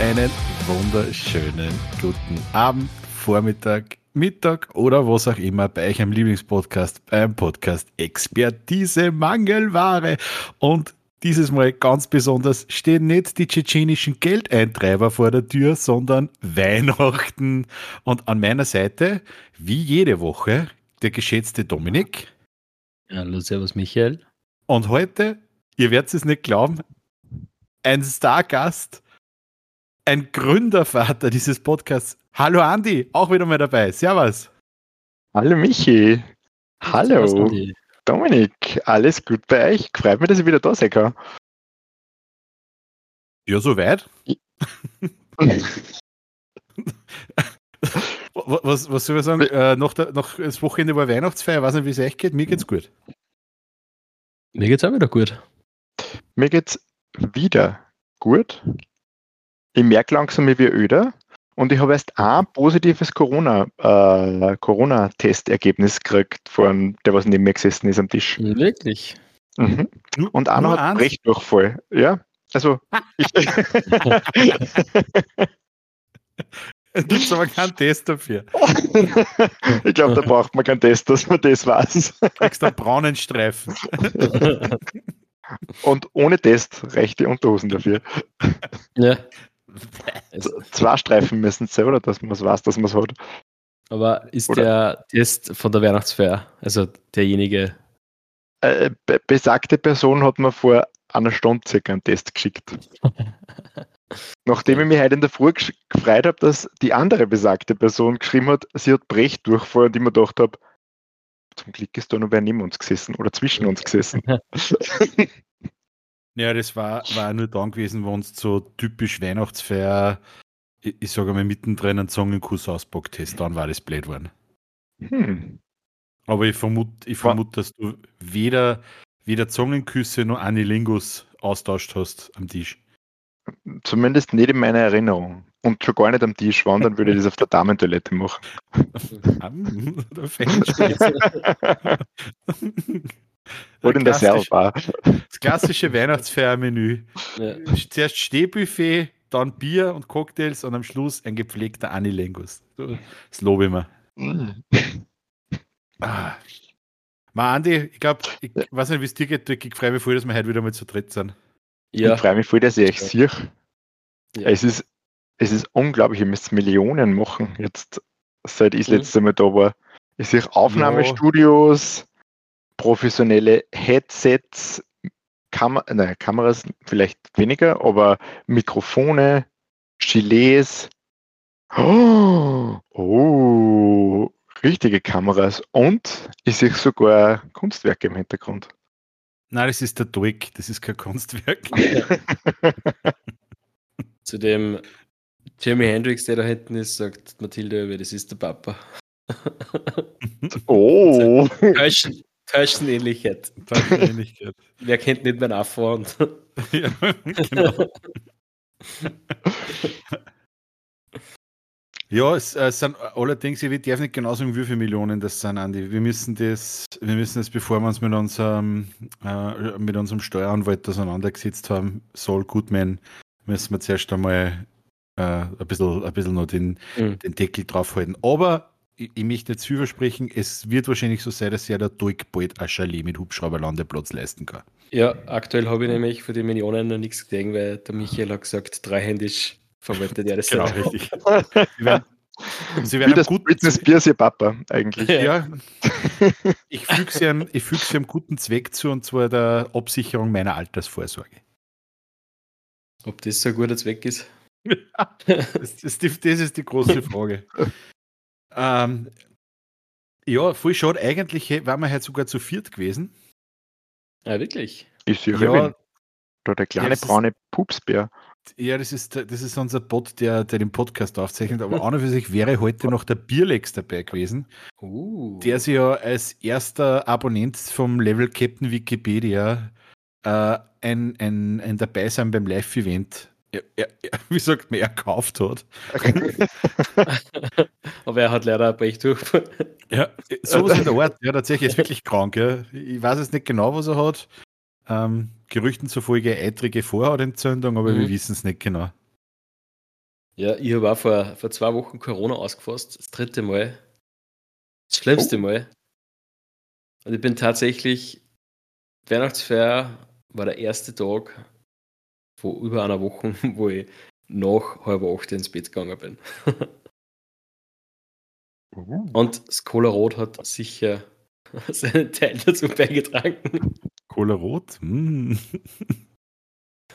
einen wunderschönen guten Abend, Vormittag, Mittag oder was auch immer bei euch am Lieblingspodcast, beim Podcast Expertise Mangelware. Und dieses Mal ganz besonders stehen nicht die tschetschenischen Geldeintreiber vor der Tür, sondern Weihnachten. Und an meiner Seite, wie jede Woche, der geschätzte Dominik. Hallo, servus Michael. Und heute, ihr werdet es nicht glauben, ein Stargast, ein Gründervater dieses Podcasts. Hallo Andi, auch wieder mal dabei. Servus. Hallo Michi. Hallo. Servus, Dominik, alles gut bei euch? Freut mich, dass ich wieder da kann. Ja, soweit. was, was soll ich sagen? Äh, noch, der, noch das Wochenende war Weihnachtsfeier, weiß nicht, wie es euch geht. Mir geht's gut. Mir geht's auch wieder gut. Mir geht's wieder gut. Ich merke langsam, ich werde öder. Und ich habe erst ein positives Corona, äh, Corona-Testergebnis gekriegt von der, was neben mir gesessen ist am Tisch. Wirklich? Mhm. Und einer hat Brechdurchfall. Ja, also ich. Gibt es aber keinen Test dafür. ich glaube, da braucht man keinen Test, dass man das weiß. Kriegst einen braunen Streifen. Und ohne Test reicht die Unterhosen dafür. Ja. Zwei Streifen müssen es sein, oder? Dass man es weiß, dass man es hat. Aber ist oder? der Test von der Weihnachtsfeier, also derjenige? Äh, be besagte Person hat mir vor einer Stunde circa einen Test geschickt. Nachdem ich mich heute in der Früh gefreut habe, dass die andere besagte Person geschrieben hat, sie hat Brechdurchfall und ich mir gedacht habe, zum Glück ist da noch wer neben uns gesessen oder zwischen uns gesessen. ja, das war, war nur dann gewesen, wo uns so typisch Weihnachtsfeier, ich, ich sage mal, mittendrin einen Zungenkuss auspackt hast, dann war das blöd worden. Hm. Aber ich vermute, ich vermut, dass du weder, weder Zungenküsse noch Anilingus austauscht hast am Tisch. Zumindest nicht in meiner Erinnerung. Und schon gar nicht am Tisch waren, dann würde ich das auf der Damentoilette machen. Oder in der Servbar. Das klassische Weihnachtsfeiermenü. Ja. Zuerst Stehbuffet, dann Bier und Cocktails und am Schluss ein gepflegter Anilengus. Das lobe ich mir. Mm. Ah. Ma Andi, ich glaube, ich weiß nicht, wie es dir geht, ich freue mich voll, dass wir heute wieder mal zu dritt sind. Ja. Ich freue mich voll, dass ich euch sehe. Ja. Es, ist, es ist unglaublich, ihr müsst Millionen machen, jetzt seit ich das mhm. letzte Mal da war. Ich sehe Aufnahmestudios, ja. Professionelle Headsets, Kam nein, Kameras vielleicht weniger, aber Mikrofone, Gilets. Oh, oh, richtige Kameras und ich sehe sogar Kunstwerke im Hintergrund. Nein, das ist der Dolk, das ist kein Kunstwerk. Zu dem Jimi Hendrix, der da hinten ist, sagt Mathilde, das ist der Papa. oh! Taschenähnlichkeit. Taschenähnlichkeit. Wer kennt nicht meinen Affe? ja, genau. Ja, es, äh, sind allerdings, ich darf nicht genau sagen, wie viele Millionen das sind, Andi. Wir müssen das, wir müssen das, bevor wir uns mit unserem, äh, mit unserem Steueranwalt auseinandergesetzt haben, Saul Goodman, müssen wir zuerst einmal äh, ein, bisschen, ein bisschen noch den, mhm. den Deckel draufhalten. Aber ich, ich möchte nicht zu versprechen, es wird wahrscheinlich so sein, dass ja der Dolk bald ein Chalet mit Hubschrauberlandeplatz leisten kann. Ja, aktuell habe ich nämlich für die Millionen noch nichts gesehen, weil der Michael hat gesagt, dreihändisch verwendet er das Genau, richtig. Sie werden, Sie werden Wie das guten Britney Spears ihr Papa eigentlich. Ja. ich füge sie, einem, ich füge sie einem guten Zweck zu, und zwar der Absicherung meiner Altersvorsorge. Ob das so ein guter Zweck ist? das, ist die, das ist die große Frage. Ähm, ja, voll schade. Eigentlich waren wir heute sogar zu viert gewesen. Ja, ah, wirklich? Ich sehe ja, da der kleine ja, braune Pupsbär. Ja, das ist, das ist unser Bot, der, der den Podcast aufzeichnet. Aber an und für sich wäre heute noch der Bierlex dabei gewesen, uh. der sich ja als erster Abonnent vom Level Captain Wikipedia äh, ein, ein, ein Dabeisein beim Live-Event er, er, wie sagt man, erkauft hat. Aber er hat leider ein Pech durch. ja, sowas in der Art. Ja, tatsächlich ist wirklich krank. Ja. Ich weiß jetzt nicht genau, was er hat. Ähm, Gerüchten zufolge eitrige Vorhautentzündung, aber mhm. wir wissen es nicht genau. Ja, ich habe auch vor, vor zwei Wochen Corona ausgefasst. Das dritte Mal. Das schlimmste oh. Mal. Und ich bin tatsächlich, Weihnachtsfeier war der erste Tag vor über einer Woche, wo ich nach halb acht ins Bett gegangen bin. uh. Und das Cola Rot hat sicher seinen Teil dazu beigetragen. Cola Rot? Mm.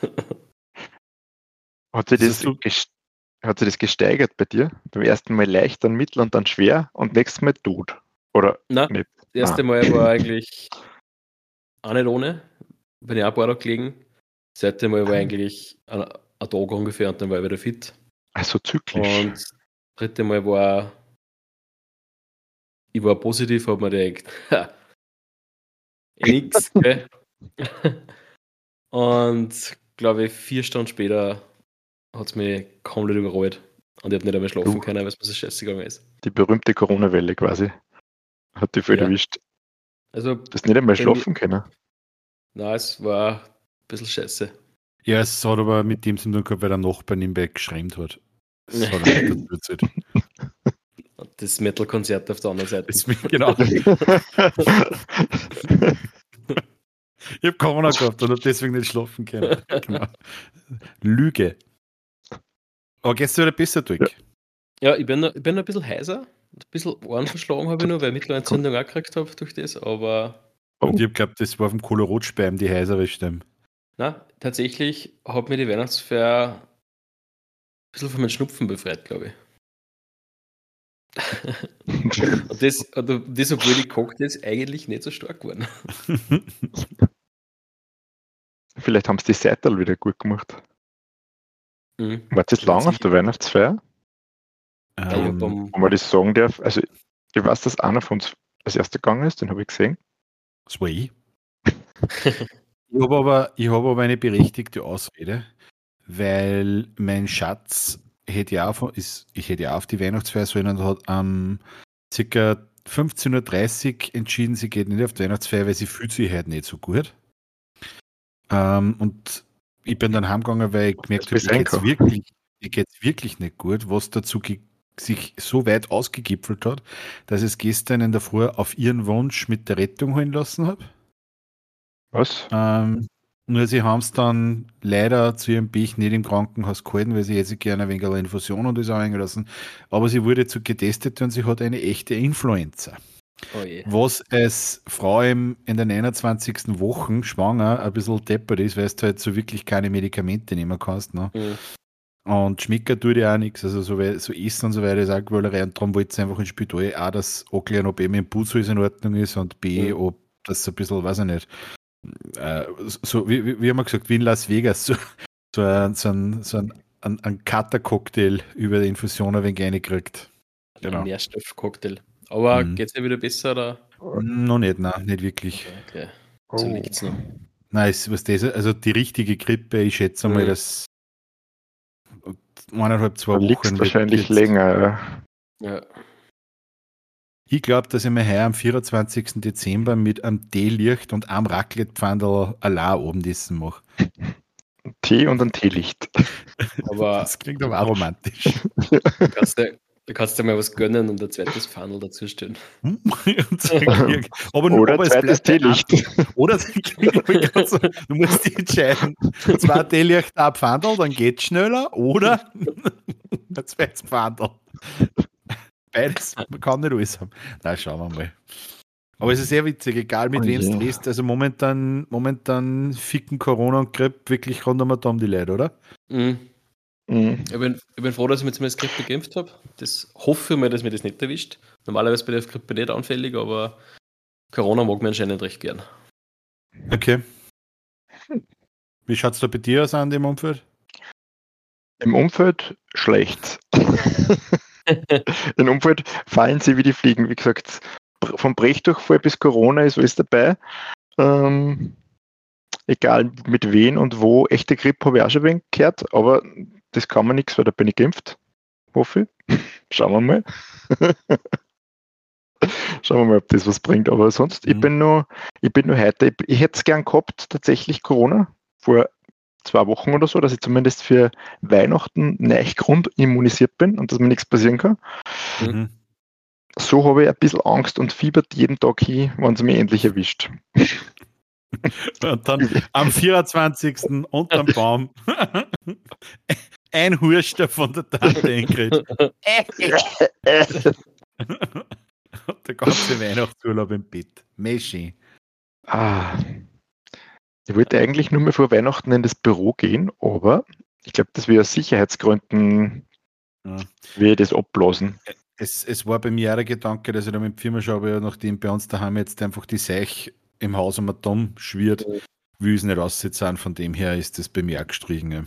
hat, sich das, das hat sich das gesteigert bei dir? Beim ersten Mal leicht, dann mittel und dann schwer und nächstes Mal tot? Oder Nein, nicht? das erste ah. Mal war eigentlich eine Lohne, bin ich auch ein paar Tage gelegen. Zweite Mal war ah. eigentlich ein, ein Tag ungefähr und dann war ich wieder fit. Also zyklisch. Und das dritte Mal war ich war positiv, habe mir gedacht, ha, nix, gell? Und glaube ich, vier Stunden später hat es mich komplett überrollt. Und ich habe nicht einmal schlafen uh. können, weil es mir so scheiße gegangen ist. Die berühmte Corona-Welle quasi. Hat die voll ja. erwischt. Also, du hast nicht einmal schlafen können. Nein, es war bisschen scheiße. Ja, es hat aber mit dem Sinn gehabt, weil der Nachbar im Bett geschreimt hat. Das hat er nicht Das Metal-Konzert auf der anderen Seite. Das, genau. ich habe Corona gehabt und habe deswegen nicht schlafen können. Genau. Lüge. Aber gehst du wieder besser durch? Ja, ja ich, bin, ich bin noch ein bisschen heiser. Ein bisschen Ohren verschlagen habe ich noch, weil ich Mittelohrentzündung auch gekriegt habe durch das, aber. Und ich habe geglaubt, das war vom Kohlrotspeim, die heiser stimmen. Na, tatsächlich hat mir die Weihnachtsfeier ein bisschen von meinem Schnupfen befreit, glaube ich. und das, und das, obwohl die Cocktails eigentlich nicht so stark waren. Vielleicht haben sie die Seital wieder gut gemacht. Mhm. War das lang auf der Weihnachtsfeier? Ähm, Wenn man das sagen darf, also ich weiß, dass einer von uns als erster gegangen ist, den habe ich gesehen. Das war ich. ich habe aber, hab aber eine berechtigte Ausrede, weil mein Schatz hätte ja auch, ist, ich hätte ja auf die Weihnachtsfeier sollen und hat am ähm, ca. 15.30 Uhr entschieden, sie geht nicht auf die Weihnachtsfeier, weil sie fühlt sich halt nicht so gut. Ähm, und ich bin dann heimgegangen, weil ich gemerkt habe, mir geht wirklich, geht's wirklich nicht gut, was dazu sich so weit ausgegipfelt hat, dass ich es gestern in der Früh auf ihren Wunsch mit der Rettung holen lassen habe. Was? Ähm, nur sie haben es dann leider zu ihrem Pech nicht im Krankenhaus gehalten, weil sie hätte gerne ein wenig eine Infusion und das auch eingelassen. Aber sie wurde zu getestet und sie hat eine echte Influenza. Oh was als Frau im, in der 29. Woche schwanger ein bisschen deppert ist, weil du halt so wirklich keine Medikamente nehmen kannst. Ne? Mhm. Und schmecken tut ja auch nichts. Also so, so Essen und so weiter ist auch Quälerei. Und darum wollte sie einfach ins Spital auch das erklären, ob eben im Putzhaus in Ordnung ist und B, mhm. ob das so ein bisschen, weiß ich nicht, äh, so wie, wie haben wir gesagt, wie in Las Vegas, so, so, ein, so ein, so ein, ein, ein Cutter-Cocktail über die Infusion ein wenig reingekriegt. Genau. Ein Nährstoff-Cocktail. Aber mhm. geht es ja wieder besser? Oder? Noch nicht, nein, nicht wirklich. Okay. So oh. liegt's noch. Nein, ist, was das, also die richtige Grippe, ich schätze mal, mhm. dass eineinhalb, zwei da Wochen. wahrscheinlich länger. Ja. Ich glaube, dass ich mir heuer am 24. Dezember mit einem Teelicht und einem Raclette-Pfandel allein oben dessen mache. Tee und ein Teelicht. Aber das klingt aber auch romantisch. Kannst du, Du kannst dir mal was gönnen und ein zweites Funnel dazu stellen. aber, oder aber ein zweites Teelicht. Oder du musst dich entscheiden. Zwei Teelicht, ein Pfandel, dann geht es schneller. Oder ein zweites Pfandel. Beides, man kann nicht alles haben. Na, schauen wir mal. Aber es ist sehr witzig, egal mit oh, wem du drehst. Also momentan, momentan ficken Corona und Grippe wirklich rund um die Leute, oder? Mhm. Mhm. Ich, bin, ich bin froh, dass ich mir zumindest Grippe geimpft habe. Das hoffe ich mir, dass mir das nicht erwischt. Normalerweise bin ich auf Grippe nicht anfällig, aber Corona mag mir anscheinend recht gern. Okay. Wie schaut es da bei dir aus an dem Umfeld? Im Umfeld schlecht. Im Umfeld fallen sie wie die Fliegen. Wie gesagt, vom Brechdurchfall bis Corona ist alles dabei. Ähm, egal mit wem und wo. Echte Grippe habe ich auch schon ein gehört, aber das kann man nichts, weil da bin ich geimpft. Hoffe ich. Schauen wir mal. Schauen wir mal, ob das was bringt. Aber sonst, mhm. ich bin nur, ich bin nur heute, ich, ich hätte es gern gehabt, tatsächlich Corona, vor zwei Wochen oder so, dass ich zumindest für Weihnachten nicht grundimmunisiert bin und dass mir nichts passieren kann. Mhm. So habe ich ein bisschen Angst und fiebert jeden Tag hin, wenn es mich endlich erwischt. Und dann am 24. unterm Baum ein Hurster von der Tante Ingrid. der ganze Weihnachtsurlaub im Bett. Meschi. Ah. Ich wollte eigentlich nur mehr vor Weihnachten in das Büro gehen, aber ich glaube, dass wir aus Sicherheitsgründen ja. wir das abblasen. Es, es war bei mir auch der Gedanke, dass ich da mit der Firma schaue, nachdem bei uns daheim jetzt einfach die Seich im Haus am Atom schwirrt, mhm. will es nicht aussitzen. Von dem her ist das bei mir auch gestrichen. Ja.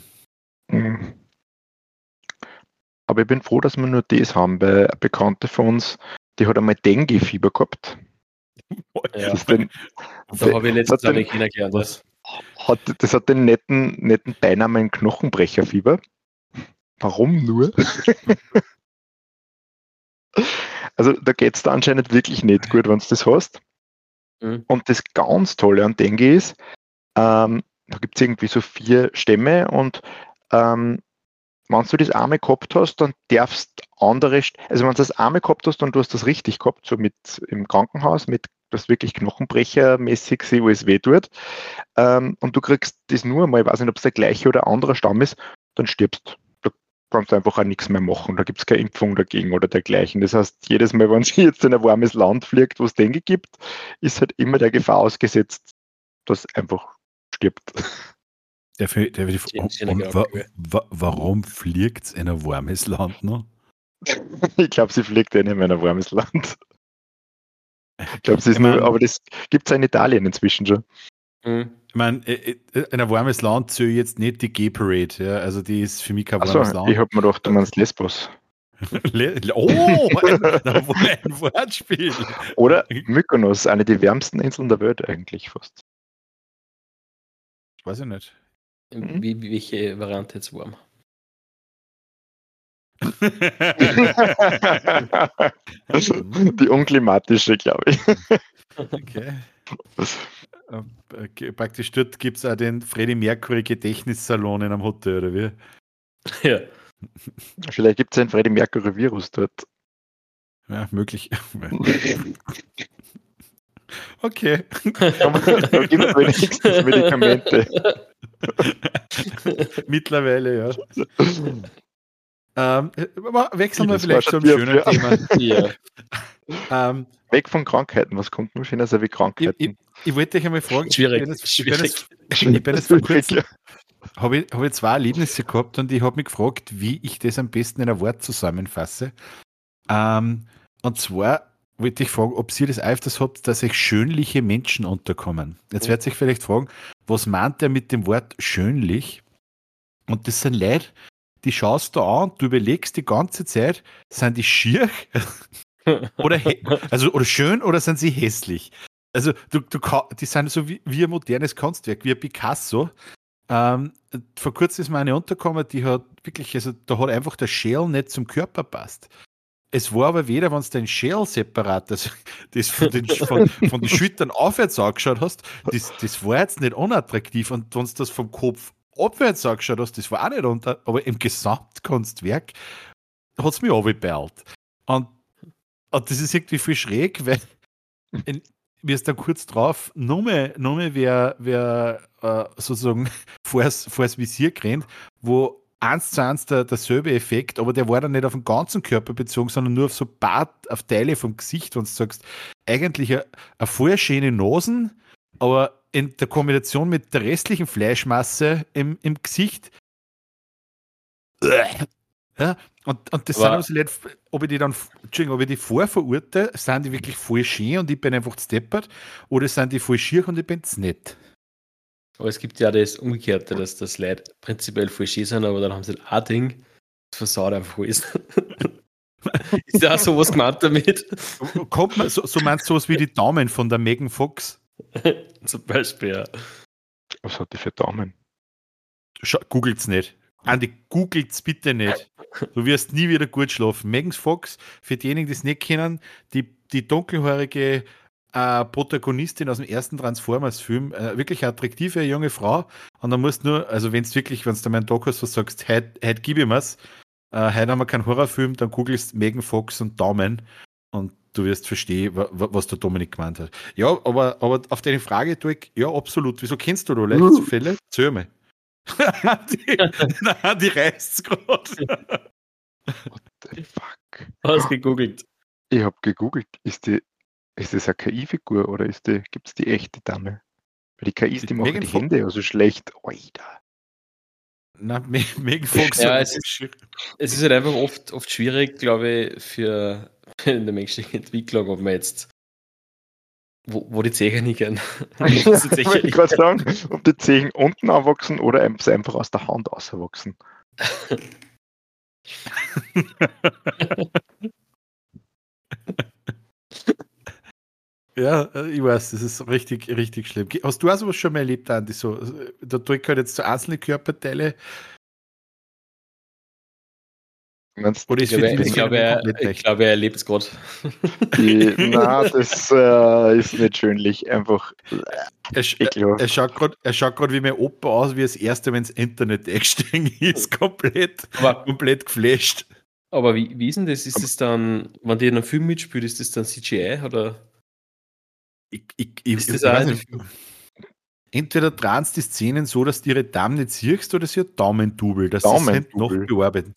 Mhm. Aber ich bin froh, dass wir nur das haben, weil eine Bekannte von uns, die hat einmal Dengue-Fieber gehabt. Ja. Das, den, da habe ich letztens auch nicht kennengelernt. Das. Hat, das hat den netten, netten Beinamen Knochenbrecherfieber. Warum nur? also da geht es da anscheinend wirklich nicht gut, wenn du das hast. Mhm. Und das ganz Tolle an Dengue ist, ähm, da gibt es irgendwie so vier Stämme und ähm, wenn du das Arme gehabt hast, dann darfst andere, also wenn du das Arme gehabt hast und du hast das richtig gehabt, so mit im Krankenhaus, mit das wirklich Knochenbrechermäßig sie, wo es weh tut, ähm, und du kriegst das nur mal, ich weiß nicht, ob es der gleiche oder andere Stamm ist, dann stirbst. Da kannst du einfach auch nichts mehr machen. Da gibt es keine Impfung dagegen oder dergleichen. Das heißt, jedes Mal, wenn sie jetzt in ein warmes Land fliegt, wo es Dengue gibt, ist halt immer der Gefahr ausgesetzt, dass einfach stirbt. Der, der, der, und, wa, wa, warum fliegt es in ein warmes Land noch? ich glaube, sie fliegt ja nicht mehr in ein warmes Land. Ich glaube, es ist ich mein, nur, aber das gibt es in Italien inzwischen schon. Mhm. Ich meine, äh, äh, in ein warmes Land zähle ich jetzt nicht die Gay Parade, ja? also die ist für mich kein warmes Achso, Land. Ich habe mir gedacht, du meinst Lesbos. oh, ein, ein Wortspiel. Oder Mykonos, eine der wärmsten Inseln der Welt eigentlich fast. Weiß ich nicht. Wie, welche Variante jetzt warm? Die unklimatische, glaube ich. Okay. Äh, praktisch dort gibt es auch den Freddie Mercury Gedächtnissalon in einem Hotel, oder wie? Ja. Vielleicht gibt es ein Freddie Mercury Virus dort. Ja, möglich. okay. Da gibt es wenigstens Medikamente. Mittlerweile, ja. Ähm, wechseln wir vielleicht zum schönen Thema. Ja. ähm, Weg von Krankheiten, was kommt nun schöner wie Krankheiten? Ich, ich, ich, wollte dich einmal fragen, schwierig, ich bin jetzt. Ich bin jetzt vor kurzem, habe ich, hab ich zwei Erlebnisse gehabt und ich habe mich gefragt, wie ich das am besten in ein Wort zusammenfasse. Ähm, und zwar wollte ich fragen, ob Sie das öfters habt, dass euch schönliche Menschen unterkommen. Jetzt mhm. wird sich vielleicht fragen, was meint er mit dem Wort schönlich? Und das sind Leute, die schaust du an und du überlegst die ganze Zeit, sind die schier oder, also, oder schön oder sind sie hässlich? Also du, du, die sind so wie, wie ein modernes Kunstwerk, wie ein Picasso. Ähm, vor kurzem ist mir eine untergekommen, die hat wirklich, also da hat einfach der Schäl nicht zum Körper passt. Es war aber weder, wenn du dein Schäl separat, das, das von, den, von, von den Schultern aufwärts angeschaut hast, das, das war jetzt nicht unattraktiv. Und wenn du das vom Kopf abwärts angeschaut hast, das war auch nicht unter, aber im Gesamtkunstwerk hat es mich abgeperlt. Und, und das ist irgendwie viel schräg, weil in, mir ist kurz drauf, Nummer, Nummer wer, wer äh, sozusagen vor das Visier rennt, wo eins zu eins der, derselbe Effekt, aber der war dann nicht auf den ganzen Körper bezogen, sondern nur auf so Bart, auf Teile vom Gesicht, wenn du sagst, eigentlich eine, eine voll schöne Nasen, aber in der Kombination mit der restlichen Fleischmasse im, im Gesicht. Ja, und, und das aber sind also Leute, ob ich die dann, Entschuldigung, ob ich die vorverurte, sind die wirklich voll schön und ich bin einfach steppert, oder sind die voll schier und ich bin es nicht. Aber es gibt ja das Umgekehrte, dass das Leute prinzipiell voll schön sind, aber dann haben sie ein Ding, das versaut einfach alles. ist ja auch sowas gemeint damit. Kommt man, so, so meinst du sowas wie die Daumen von der Megan Fox? Zum Beispiel, ja. Was hat die für Daumen? Googelt's nicht. Andi, googelt's bitte nicht. Du wirst nie wieder gut schlafen. Megan Fox, für diejenigen, die es nicht kennen, die, die dunkelhaarige eine Protagonistin aus dem ersten Transformers-Film, äh, wirklich eine attraktive junge Frau. Und dann musst du nur, also wenn es wirklich, wenn du meinen Doc hast, was sagst, heute, heute gib ihm was, äh, heute haben wir keinen Horrorfilm, dann googelst Megan Fox und Daumen und du wirst verstehen, was der Dominik gemeint hat. Ja, aber, aber auf deine Frage, Dirk, ja, absolut. Wieso kennst du da leicht uh. Fälle? Zähl mal. die, nein, die reißt gerade. What the fuck? Hast gegoogelt? Ich habe gegoogelt. Ist, die, ist das eine KI-Figur oder ist die, gibt es die echte Dame? Weil die KIs, die machen die Hände also schlecht. Alter. Na, Megan Fox. Ja, es ist, es ist halt einfach oft, oft schwierig, glaube ich, für in der menschlichen Entwicklung, ob man jetzt wo, wo die Zehen nicht gehen. ich gerade sagen, ob die Zehen unten anwachsen oder einfach aus der Hand auswachsen. ja, äh, ich weiß, das ist richtig, richtig schlimm. Hast du auch sowas schon mal erlebt, Andi? So, da drückt halt jetzt so einzelne Körperteile. Oder ist ich, glaube, ich, glaube, er, ich glaube, er erlebt es gerade. Na, das äh, ist nicht schönlich. Einfach. Er, er, er schaut gerade wie mein Opa aus, wie das erste, wenn das Internet eingestiegen ist. Komplett, aber, komplett geflasht. Aber wie, wie ist denn das? Ist das dann, wenn die in einem Film mitspielt, ist das dann CGI oder? Ich, ich, ich, ist das weiß nicht. Entweder dran die Szenen so, dass du ihre Daumen nicht siehst, oder sie hat Daumendubel. Das Daumen ist halt noch bearbeitet.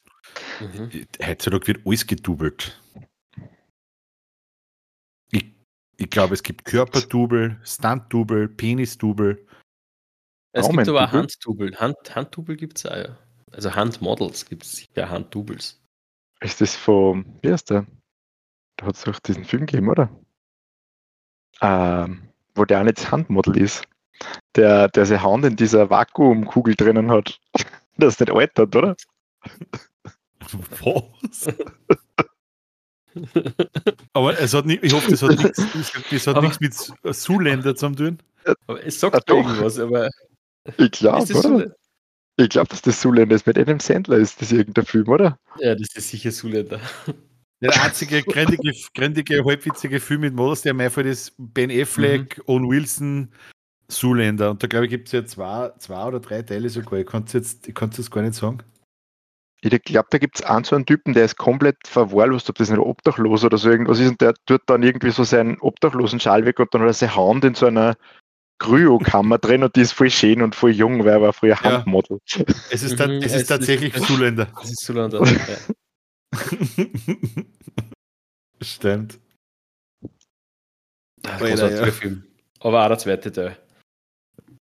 Mhm. Heutzutage wird alles gedoubelt. Ich, ich glaube, es gibt Körperdouble, Stunt-Double, Penis-Double. Es gibt aber auch Handdouble. Hand, Handdouble gibt es auch, ja. Also Handmodels gibt es sicher Handdoubles. Ist das von, wie heißt der? Da hat es doch diesen Film gegeben, oder? Ähm, wo der auch nicht das Handmodel ist. Der, der seine Hand in dieser Vakuumkugel drinnen hat. Das nicht altert, oder? Was? Aber es hat nicht, ich hoffe, das hat nichts, das hat nichts mit Zuländer zu tun. Aber es sagt ah, irgendwas, aber. Ich glaube? Ich glaube, dass das Zuländer ist. Mit Adam Sandler ist das irgendein Film, oder? Ja, das ist sicher Zuländer. Der einzige gründige, gründige, halbwitzige Film mit Models, der mir einfällt, ist Ben Affleck, mhm. Owen Wilson, Zuländer. Und da glaube ich, gibt es ja zwei, zwei oder drei Teile sogar. Ich kann es jetzt, ich kann es gar nicht sagen. Ich glaube, da gibt es einen so einen Typen, der ist komplett verwahrlost, ob das nicht obdachlos oder so irgendwas ist, und der tut dann irgendwie so seinen obdachlosen Schal weg und dann hat er seine Hand in so einer Kryokammer drin und die ist voll schön und voll jung, weil er war früher Handmodel. Ja. Es ist, mhm, es ist tatsächlich Zuländer. Es ist Zuländer. ja. Stimmt. Großartiger ja. Film. Aber auch der zweite Teil.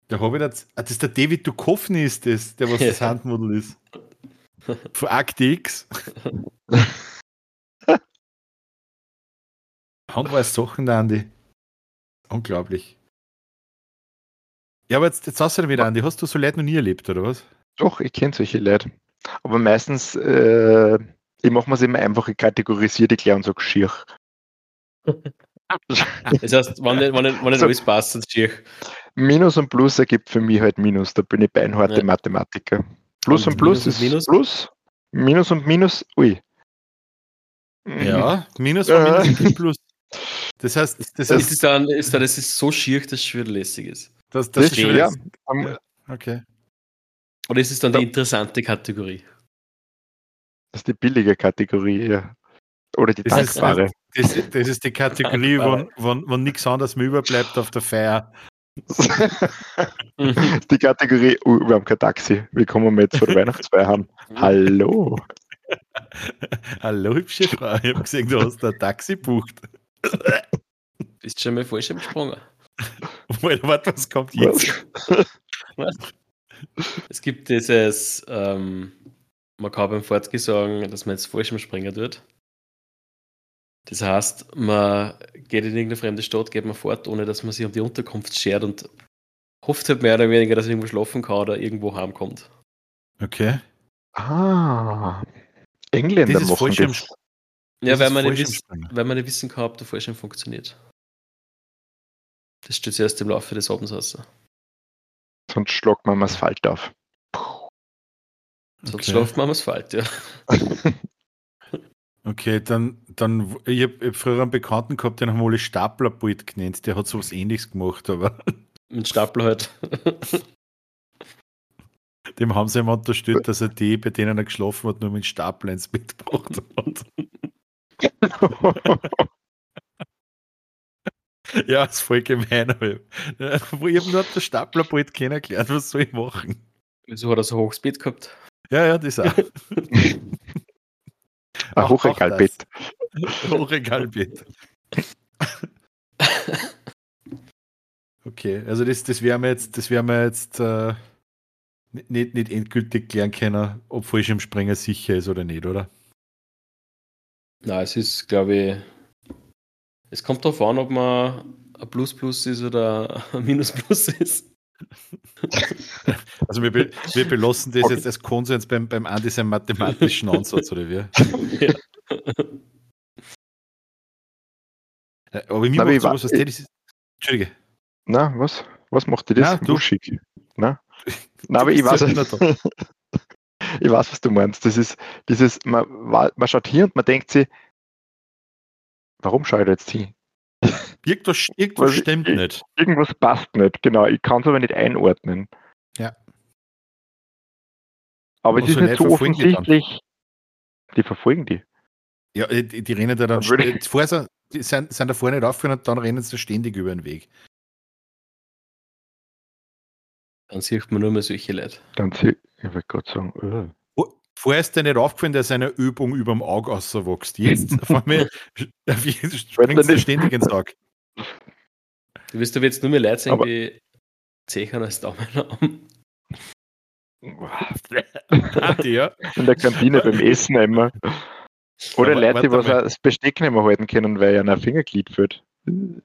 Da habe ich das, ah, das ist der David Duchovny ist das, der was das Handmodel ist. Von Akte X. Handweiß Sachen, der Andi. Unglaublich. Ja, aber jetzt, jetzt hast du wieder, Andi. Hast du so Leute noch nie erlebt, oder was? Doch, ich kenne solche Leute. Aber meistens, äh, ich mache mir es immer einfach, ich kategorisiere die klar und sage schier. das heißt, wenn nicht, wenn nicht, wenn nicht so, alles passt, dann schier. Minus und Plus ergibt für mich halt Minus. Da bin ich beinharte ja. Mathematiker. Plus und, und Plus ist Minus? Plus. Minus und Minus, ui. Ja, Minus und äh. Minus ist Plus. Das heißt, das, das heißt, ist, dann, ist dann, das ist so schier, dass es schon lässig ist. Das, das, das ist ja. ja. Okay. Oder ist es dann die interessante Kategorie? Das ist die billige Kategorie, ja. Oder die das dankbare. Ist, das, das, ist die Kategorie, wo, wo, wo nichts anderes mehr überbleibt auf der Feier. Die Kategorie, oh, wir haben kein Taxi. Willkommen wir jetzt vor der Weihnachtsfeier haben. Hallo. Hallo, hübsche Frau. Ich habe gesehen, du hast ein Taxi bucht. Bist schon mal falsch gesprungen. Warte, was kommt jetzt? Was? Es gibt dieses, ähm, man kann beim Fortgehen sagen, dass man jetzt falsch springen tut. Das heißt, man geht in irgendeine fremde Stadt, geht man fort, ohne dass man sich um die Unterkunft schert und hofft halt mehr oder weniger, dass man irgendwo schlafen kann oder irgendwo heimkommt. Okay. Ah. Engländer das machen das. Ja, weil man, wissen, weil man nicht wissen kann, ob der Fallschirm funktioniert. Das steht erst im Laufe des Abends aus. Sonst schlagt man am Asphalt auf. Sonst okay. schläft man am Asphalt, ja. Okay, dann, dann ich habe hab früher einen Bekannten gehabt, den haben alle Staplerbold genannt. Der hat sowas ähnliches gemacht, aber. Mit Stapler halt. Dem haben sie immer unterstützt, dass er die, bei denen er geschlafen hat, nur mit Stapler ins Bett gebracht hat. ja, ist voll gemein. Aber ich habe nur den Staplerbold kennengelernt, was soll ich machen? Wieso hat er so Bett gehabt? Ja, ja, das auch. Ein Hochregalbett. Hochregalbett. okay, also das, das werden wir jetzt, das werden wir jetzt äh, nicht, nicht endgültig klären können, ob Fallschirmspringer sicher ist oder nicht, oder? Nein, es ist, glaube ich, es kommt darauf an, ob man ein Plus Plus ist oder ein Minus Plus ist. Also wir, be wir belassen das okay. jetzt als Konsens beim, beim Andi seinem mathematischen Ansatz, oder wie? Ja. Äh, aber mir macht sowas, was ist. Entschuldige. Na, was? Was macht dir das? Na, du schick. Na? Na, aber ich weiß, ich weiß, was du meinst. Das ist dieses, man, man schaut hier und man denkt sich, warum schaue ich da jetzt hin? Irgendwas, irgendwas stimmt ich, nicht. Irgendwas passt nicht, genau. Ich kann es aber nicht einordnen. Ja. Aber es ist nicht so offensichtlich. Die, die, verfolgen die. Ja, die, die rennen da dann. dann äh, vorher, die sind, sind da vorne nicht aufgefahren und dann rennen sie ständig über den Weg. Dann sieht man nur mehr solche Leute. Dann sieht, ich wollte gerade sagen, oh. Vorher ist dir nicht aufgefallen, dass seine Übung über dem Auge auswächst. Jetzt auf einmal springt er ständig ins Auge. Du wirst aber jetzt nur mehr Leute sehen, aber die Zechern als Daumen haben. ja. In der Kantine beim Essen immer. Oder aber, Leute, die was das Besteck nicht mehr halten können, weil er ein Fingerglied führt.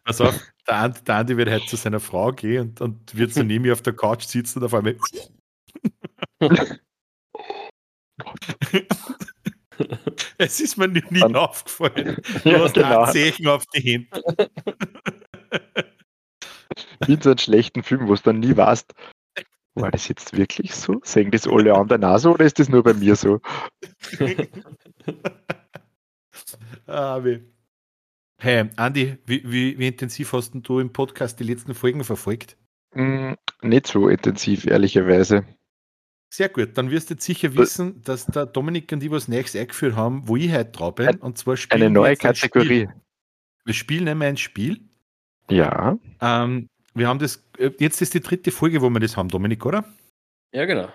Pass auf, der Andi, der Andi wird heute zu seiner Frau gehen und, und wird so neben mir auf der Couch sitzen und auf einmal. es ist mir nie, nie aufgefallen. Du ja, hast genau. Zeichen auf die Hände. Wie so einen schlechten Film, wo du dann nie weißt, war das jetzt wirklich so? Sehen das alle anderen auch so oder ist das nur bei mir so? ah. Hey, Andi, wie, wie, wie, intensiv hast du im Podcast die letzten Folgen verfolgt? Mm, nicht so intensiv, ehrlicherweise. Sehr gut, dann wirst du jetzt sicher wissen, dass der Dominik und ich was Nächstes eingeführt haben, wo ich heute drauf bin. Und zwar spielen Eine neue Kategorie. Ein wir spielen einmal ein Spiel. Ja. Ähm, wir haben das, äh, jetzt ist die dritte Folge, wo wir das haben, Dominik, oder? Ja, genau.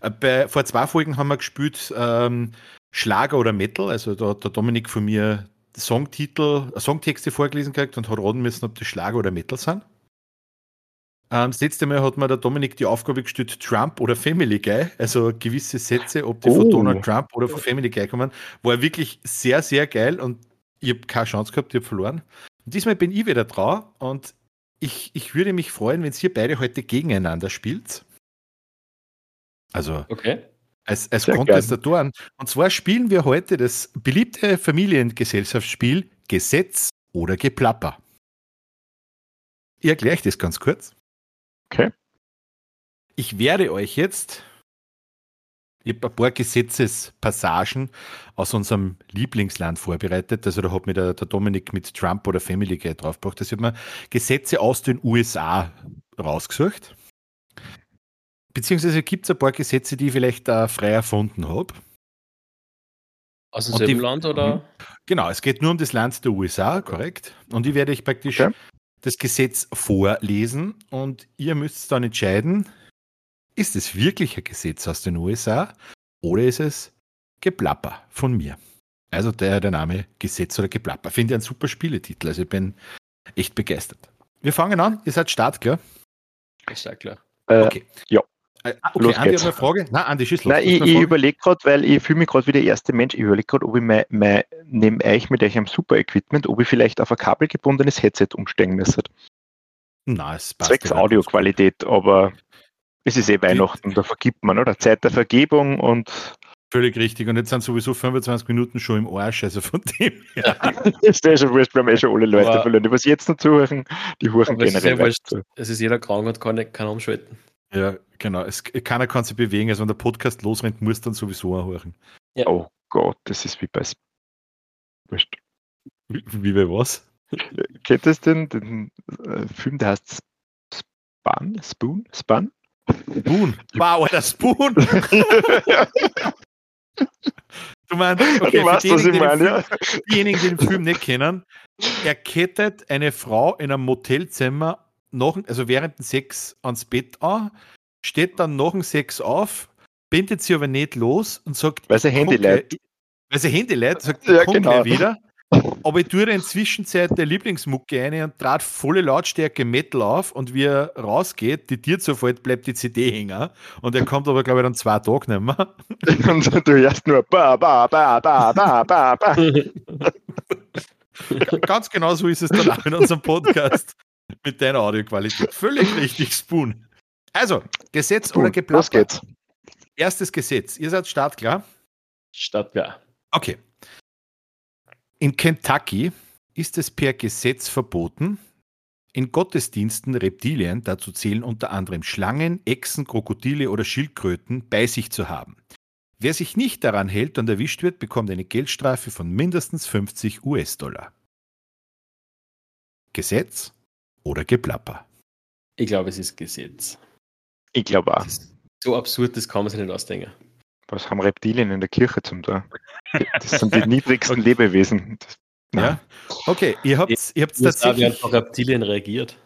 Äh, bei, vor zwei Folgen haben wir gespielt ähm, Schlager oder Metal. Also da hat der Dominik von mir Songtitel, äh, Songtexte vorgelesen gekriegt und hat raten müssen, ob das Schlager oder Metal sind. Ähm, das letzte Mal hat mir der Dominik die Aufgabe gestellt, Trump oder Family Guy, also gewisse Sätze, ob die oh. von Donald Trump oder von Family Guy kommen, war wirklich sehr, sehr geil und ich habe keine Chance gehabt, ich habe verloren. Und diesmal bin ich wieder dran und ich, ich würde mich freuen, wenn ihr beide heute gegeneinander spielt. Also okay. als, als Kontestatoren. Und zwar spielen wir heute das beliebte Familiengesellschaftsspiel Gesetz oder Geplapper. Ich erkläre das ganz kurz. Okay. Ich werde euch jetzt ich habe ein paar Gesetzespassagen aus unserem Lieblingsland vorbereitet. Also da hat mir der, der Dominik mit Trump oder Family Guy draufgebracht. Das hat mir Gesetze aus den USA rausgesucht. Beziehungsweise gibt es ein paar Gesetze, die ich vielleicht äh, frei erfunden habe. Aus dem Land oder? Mhm. Genau, es geht nur um das Land der USA, korrekt. Und ich werde euch praktisch okay. Das Gesetz vorlesen und ihr müsst dann entscheiden, ist es wirklich ein Gesetz aus den USA oder ist es Geplapper von mir? Also der, der Name Gesetz oder Geplapper. Finde ich einen super Spieletitel. Also ich bin echt begeistert. Wir fangen an. Ihr seid startklar? Ich sag klar. Äh, okay. Ja. Äh, ah, okay, los Andi geht's. hat eine Frage. Nein, Andi, schieß los. Nein, ich, ich überlege gerade, weil ich fühle mich gerade wie der erste Mensch, ich überlege gerade, ob ich mein, mein, neben euch mit euch am Super-Equipment, ob ich vielleicht auf ein kabelgebundenes Headset umsteigen müsste. Nein, es passt. Zwecks Audioqualität, aber es ist eh Weihnachten, da vergibt man, oder? Zeit der Vergebung und. Völlig richtig. Und jetzt sind sowieso 25 Minuten schon im Arsch, also von dem her. ist eh schon wurscht, wir haben eh schon alle Leute Aber verloren. Die was jetzt noch zuhören, die huren generell. Es ist, es ist jeder krank und kann, kann umschalten. Ja, genau. Es, keiner kann sich bewegen. Also wenn der Podcast losrennt, muss dann sowieso auch hören. Ja. Oh Gott, das ist wie bei Wurscht. Wie, wie bei was? Kennt ihr den, den äh, Film, der heißt Spun? Spoon? Spun? Spoon. Wow, der Spoon. Du meinst, okay, du weißt, für was ich diejenigen, die den meine, ja? Film- diejenigen, die den Film nicht kennen, er kettet eine Frau in einem Motelzimmer nach, also während dem Sex ans Bett an, steht dann nach dem Sex auf, bindet sie aber nicht los und sagt, Weil sie Handy leiht. Weil sie Handy leiht, sagt, Ja, komm genau. wieder. Aber ich tue in Zwischenzeit der Lieblingsmucke rein und trat volle Lautstärke Metal auf und wie er rausgeht, die Tür zufällt, bleibt die CD hängen und er kommt aber, glaube ich, dann zwei Tage nicht mehr. Und du hörst nur ba, ba, ba, ba, ba, ba, ba. Ganz genau so ist es dann auch in unserem Podcast mit deiner Audioqualität. Völlig richtig, Spoon. Also, Gesetz oder Los geplapper. geht's. Erstes Gesetz. Ihr seid startklar? Stadtwehr. Okay. In Kentucky ist es per Gesetz verboten, in Gottesdiensten Reptilien, dazu zählen unter anderem Schlangen, Echsen, Krokodile oder Schildkröten, bei sich zu haben. Wer sich nicht daran hält und erwischt wird, bekommt eine Geldstrafe von mindestens 50 US-Dollar. Gesetz oder Geplapper? Ich glaube, es ist Gesetz. Ich glaube auch. So absurd, das kann man sich nicht ausdenken. Was haben Reptilien in der Kirche zum da? Das sind die niedrigsten Lebewesen. Das, Ja? Okay, ihr habt ihr habt's Die USA tatsächlich. auf Reptilien reagiert.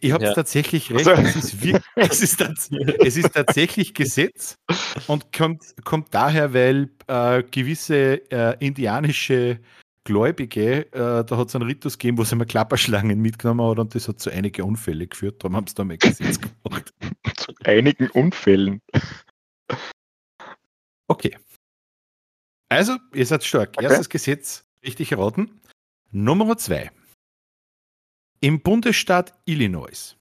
Ihr habt Ja. tatsächlich recht. Also- Es, ist wir- es, ist tats es ist tatsächlich Gesetz und kommt, kommt daher, weil äh, gewisse äh, indianische Gläubige, äh, da hat es einen Ritus gegeben, wo sie mal Klapperschlangen mitgenommen hat und das hat zu einigen Unfällen geführt. Darum haben sie da mal Gesetz gemacht. zu einigen Unfällen. Okay. Also, ihr seid stark. Okay. Erstes Gesetz, richtig erraten. Nummer zwei. Im Bundesstaat Illinois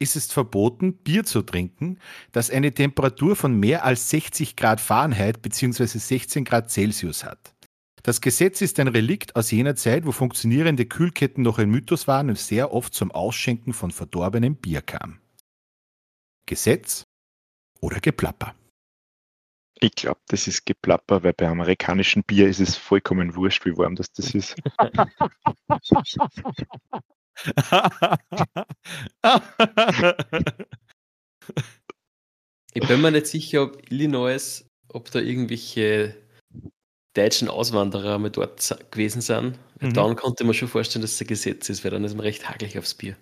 ist es verboten, Bier zu trinken, das eine Temperatur von mehr als 60 Grad Fahrenheit bzw. 16 Grad Celsius hat. Das Gesetz ist ein Relikt aus jener Zeit, wo funktionierende Kühlketten noch ein Mythos waren und sehr oft zum Ausschenken von verdorbenem Bier kam. Gesetz oder Geplapper? Ich glaube, das ist Geplapper, weil bei amerikanischem Bier ist es vollkommen wurscht, wie warm das, das ist. Ich bin mir nicht sicher, ob Illinois, ob da irgendwelche deutschen Auswanderer mal dort gewesen sind. Mhm. Dann konnte man schon vorstellen, dass es ein Gesetz ist, weil dann ist man recht hagelig aufs Bier.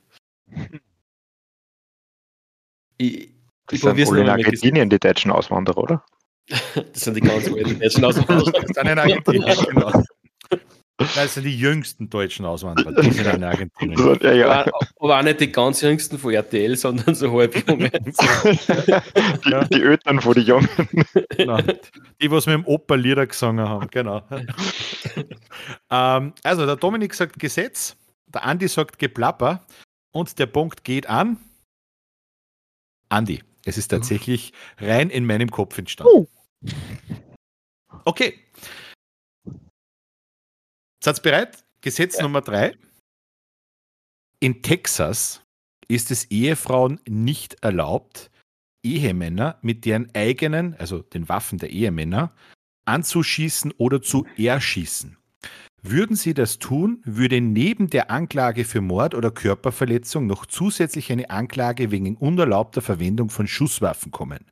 Ich, Das ich sind alle in Argentinien, die deutschen Auswanderer, oder? Das sind die ganz alten deutschen Auswanderer. Das sind in Argentinien, genau. Das sind die jüngsten deutschen Auswanderer, die sind in Argentinien. Ja, ja. Aber, aber auch nicht die ganz jüngsten von RTL, sondern so halb junge. die, die Ötern von den Jungen. Genau. Die, was mit dem Opa Lieder gesungen haben, genau. ähm, also, der Dominik sagt Gesetz, der Andi sagt Geplapper und der Punkt geht an. Andi, es ist tatsächlich rein in meinem Kopf entstanden. Okay. Seid bereit? Gesetz Nummer drei. In Texas ist es Ehefrauen nicht erlaubt, Ehemänner mit deren eigenen, also den Waffen der Ehemänner, anzuschießen oder zu erschießen. Würden sie das tun, würde neben der Anklage für Mord oder Körperverletzung noch zusätzlich eine Anklage wegen unerlaubter Verwendung von Schusswaffen kommen.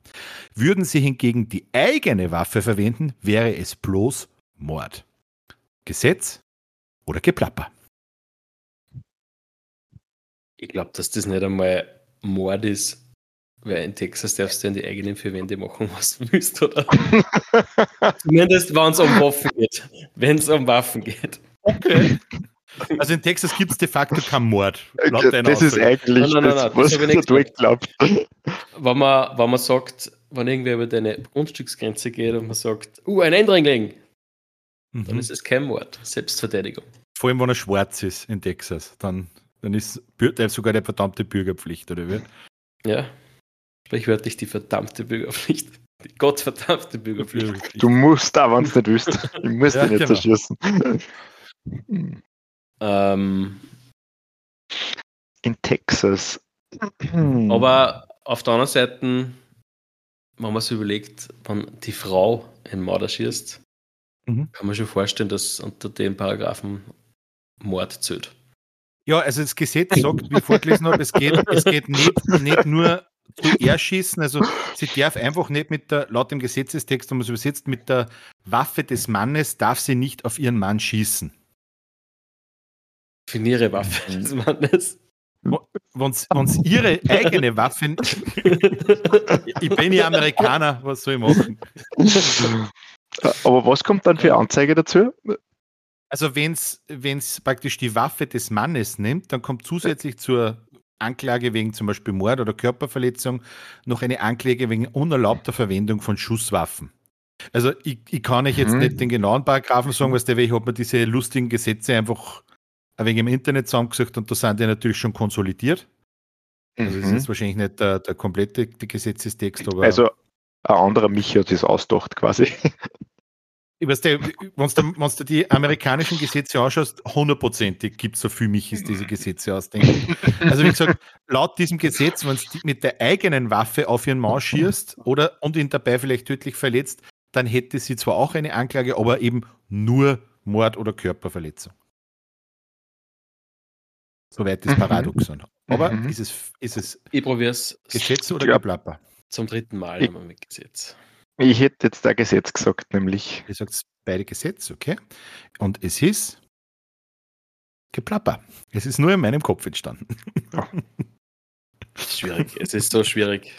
Würden sie hingegen die eigene Waffe verwenden, wäre es bloß Mord. Gesetz oder Geplapper? Ich glaube, dass das nicht einmal Mord ist, weil in Texas darfst du in die eigenen vier Wände machen, was du willst, oder? Zumindest, wenn es um Waffen geht. Wenn es um Waffen geht. Okay. Also in Texas gibt es de facto keinen Mord. laut deiner Das ist Aussage. eigentlich Nein, nein, nein, das, nein, das was ich nicht Dwight glaubt. Wenn man, wenn man sagt, wenn irgendwer über deine Grundstücksgrenze geht und man sagt, uh, ein Eindringling, dann Mhm. ist es kein Mord. Selbstverteidigung. Vor allem, wenn er schwarz ist in Texas, dann, dann ist Bür- der sogar der verdammte Bürgerpflicht, oder wie? Ja. Sprichwörtlich die verdammte Bürgerpflicht. Die gottverdammte Bürgerpflicht. Du musst da, wenn du nicht willst. Ich muss Ja, dich nicht genau. zerschießen. Ähm, In Texas. aber auf der anderen Seite, wenn man sich überlegt, wenn die Frau einen Mörder schießt, mhm. kann man schon vorstellen, dass unter dem Paragraphen Mord zählt. Ja, also das Gesetz sagt, wie ich vorgelesen habe, es geht, es geht nicht, nicht nur zu erschießen, also sie darf einfach nicht mit der, laut dem Gesetzestext, wenn man es übersetzt, mit der Waffe des Mannes darf sie nicht auf ihren Mann schießen. Definiere Waffe des Mannes. Wenn sie ihre eigene Waffe. ich bin ja Amerikaner, was soll ich machen? Aber was kommt dann für Anzeige dazu? Also, wenn es praktisch die Waffe des Mannes nimmt, dann kommt zusätzlich zur Anklage wegen zum Beispiel Mord oder Körperverletzung noch eine Anklage wegen unerlaubter Verwendung von Schusswaffen. Also, ich, ich kann euch jetzt mhm. nicht den genauen Paragraphen sagen, was der, ich habe mir diese lustigen Gesetze einfach ein wenig im Internet zusammengesucht und da sind die natürlich schon konsolidiert. Also, das mhm. ist wahrscheinlich nicht der, der komplette Gesetzestext, aber. Also, ein anderer Michi hat das ausgedacht quasi. Ich weiß wenn du dir die amerikanischen Gesetze anschaust, hundertprozentig gibt es so viel Michis, diese Gesetze ausdenken. Also wie gesagt, laut diesem Gesetz, wenn du mit der eigenen Waffe auf ihren Mann schießt oder und ihn dabei vielleicht tödlich verletzt, dann hätte sie zwar auch eine Anklage, aber eben nur Mord oder Körperverletzung. Soweit ist Paradoxon. Aber mhm. ist es, ist es ich probier's Gesetz oder ja. Geplapper? Zum dritten Mal ich, mit Gesetz. Ich hätte jetzt da Gesetz gesagt, nämlich. Ihr sagt beide Gesetz, okay. Und es ist Geplapper. Es ist nur in meinem Kopf entstanden. Schwierig, es ist so schwierig.